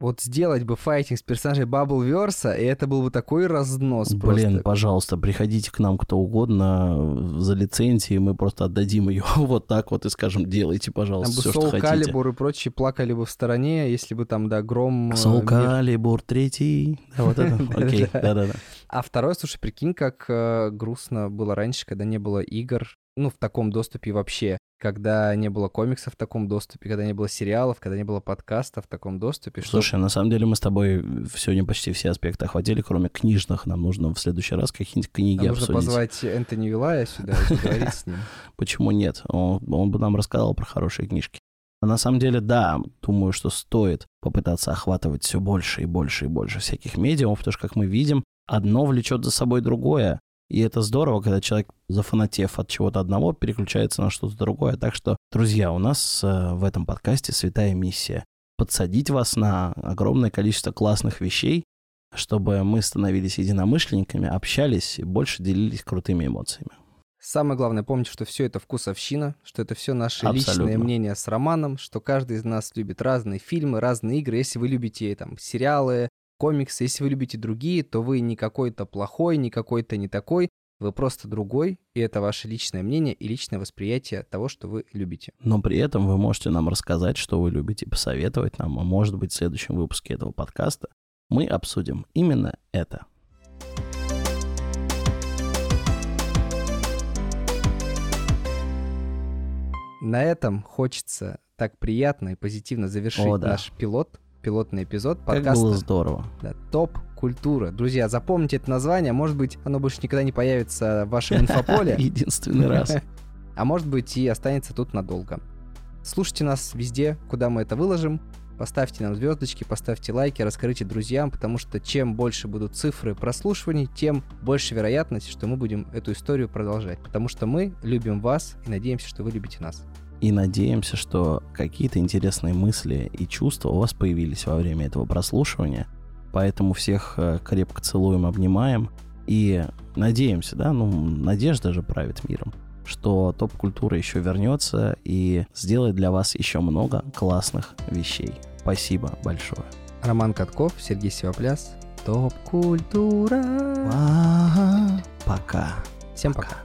Вот сделать бы файтинг с персонажей Бабблверса, и это был бы такой разнос Блин, просто. пожалуйста, приходите к нам кто угодно за лицензией, мы просто отдадим ее вот так вот и скажем, делайте, пожалуйста, все, что хотите. Калибур и прочие плакали бы в стороне, если бы там, да, Гром... э, Соул мир- Калибур третий. Да, вот это. Окей, Да. да-да-да. А второе, слушай, прикинь, как э, грустно было раньше, когда не было игр, ну, в таком доступе вообще, когда не было комиксов в таком доступе, когда не было сериалов, когда не было подкастов в таком доступе. что- Слушай, на самом деле мы с тобой сегодня почти все аспекты охватили, кроме книжных. Нам нужно в следующий раз какие-нибудь книги Нам нужно обсудить. позвать Энтони Вилая сюда и поговорить с ним. Почему нет? Он, он бы нам рассказал про хорошие книжки. А на самом деле, да, думаю, что стоит попытаться охватывать все больше и больше и больше всяких медиумов, потому что, как мы видим, одно влечет за собой другое. И это здорово, когда человек, зафанатев от чего-то одного, переключается на что-то другое. Так что, друзья, у нас э, в этом подкасте святая миссия. Подсадить вас на огромное количество классных вещей, чтобы мы становились единомышленниками, общались и больше делились крутыми эмоциями. Самое главное, помните, что все это вкусовщина, что это все наши Абсолютно. личные мнения с Романом, что каждый из нас любит разные фильмы, разные игры. Если вы любите там сериалы, комиксы. Если вы любите другие, то вы не какой-то плохой, не какой-то не такой. Вы просто другой, и это ваше личное мнение и личное восприятие того, что вы любите. Но при этом вы можете нам рассказать, что вы любите, посоветовать нам, а может быть в следующем выпуске этого подкаста мы обсудим именно это. На этом хочется так приятно и позитивно завершить О, да. наш пилот, пилотный эпизод Как подкаста. было здорово. Да, топ-культура. Друзья, запомните это название, может быть, оно больше никогда не появится в вашем инфополе, Единственный раз. а может быть и останется тут надолго. Слушайте нас везде, куда мы это выложим. Поставьте нам звездочки, поставьте лайки, расскажите друзьям, потому что чем больше будут цифры прослушиваний, тем больше вероятность, что мы будем эту историю продолжать. Потому что мы любим вас и надеемся, что вы любите нас. И надеемся, что какие-то интересные мысли и чувства у вас появились во время этого прослушивания. Поэтому всех э, крепко целуем, обнимаем. И надеемся, да, ну, надежда же правит миром, что топ-культура еще вернется и сделает для вас еще много классных вещей. Спасибо большое. Роман Катков, Сергей Севопляс. Топ-культура. Пока. Всем пока.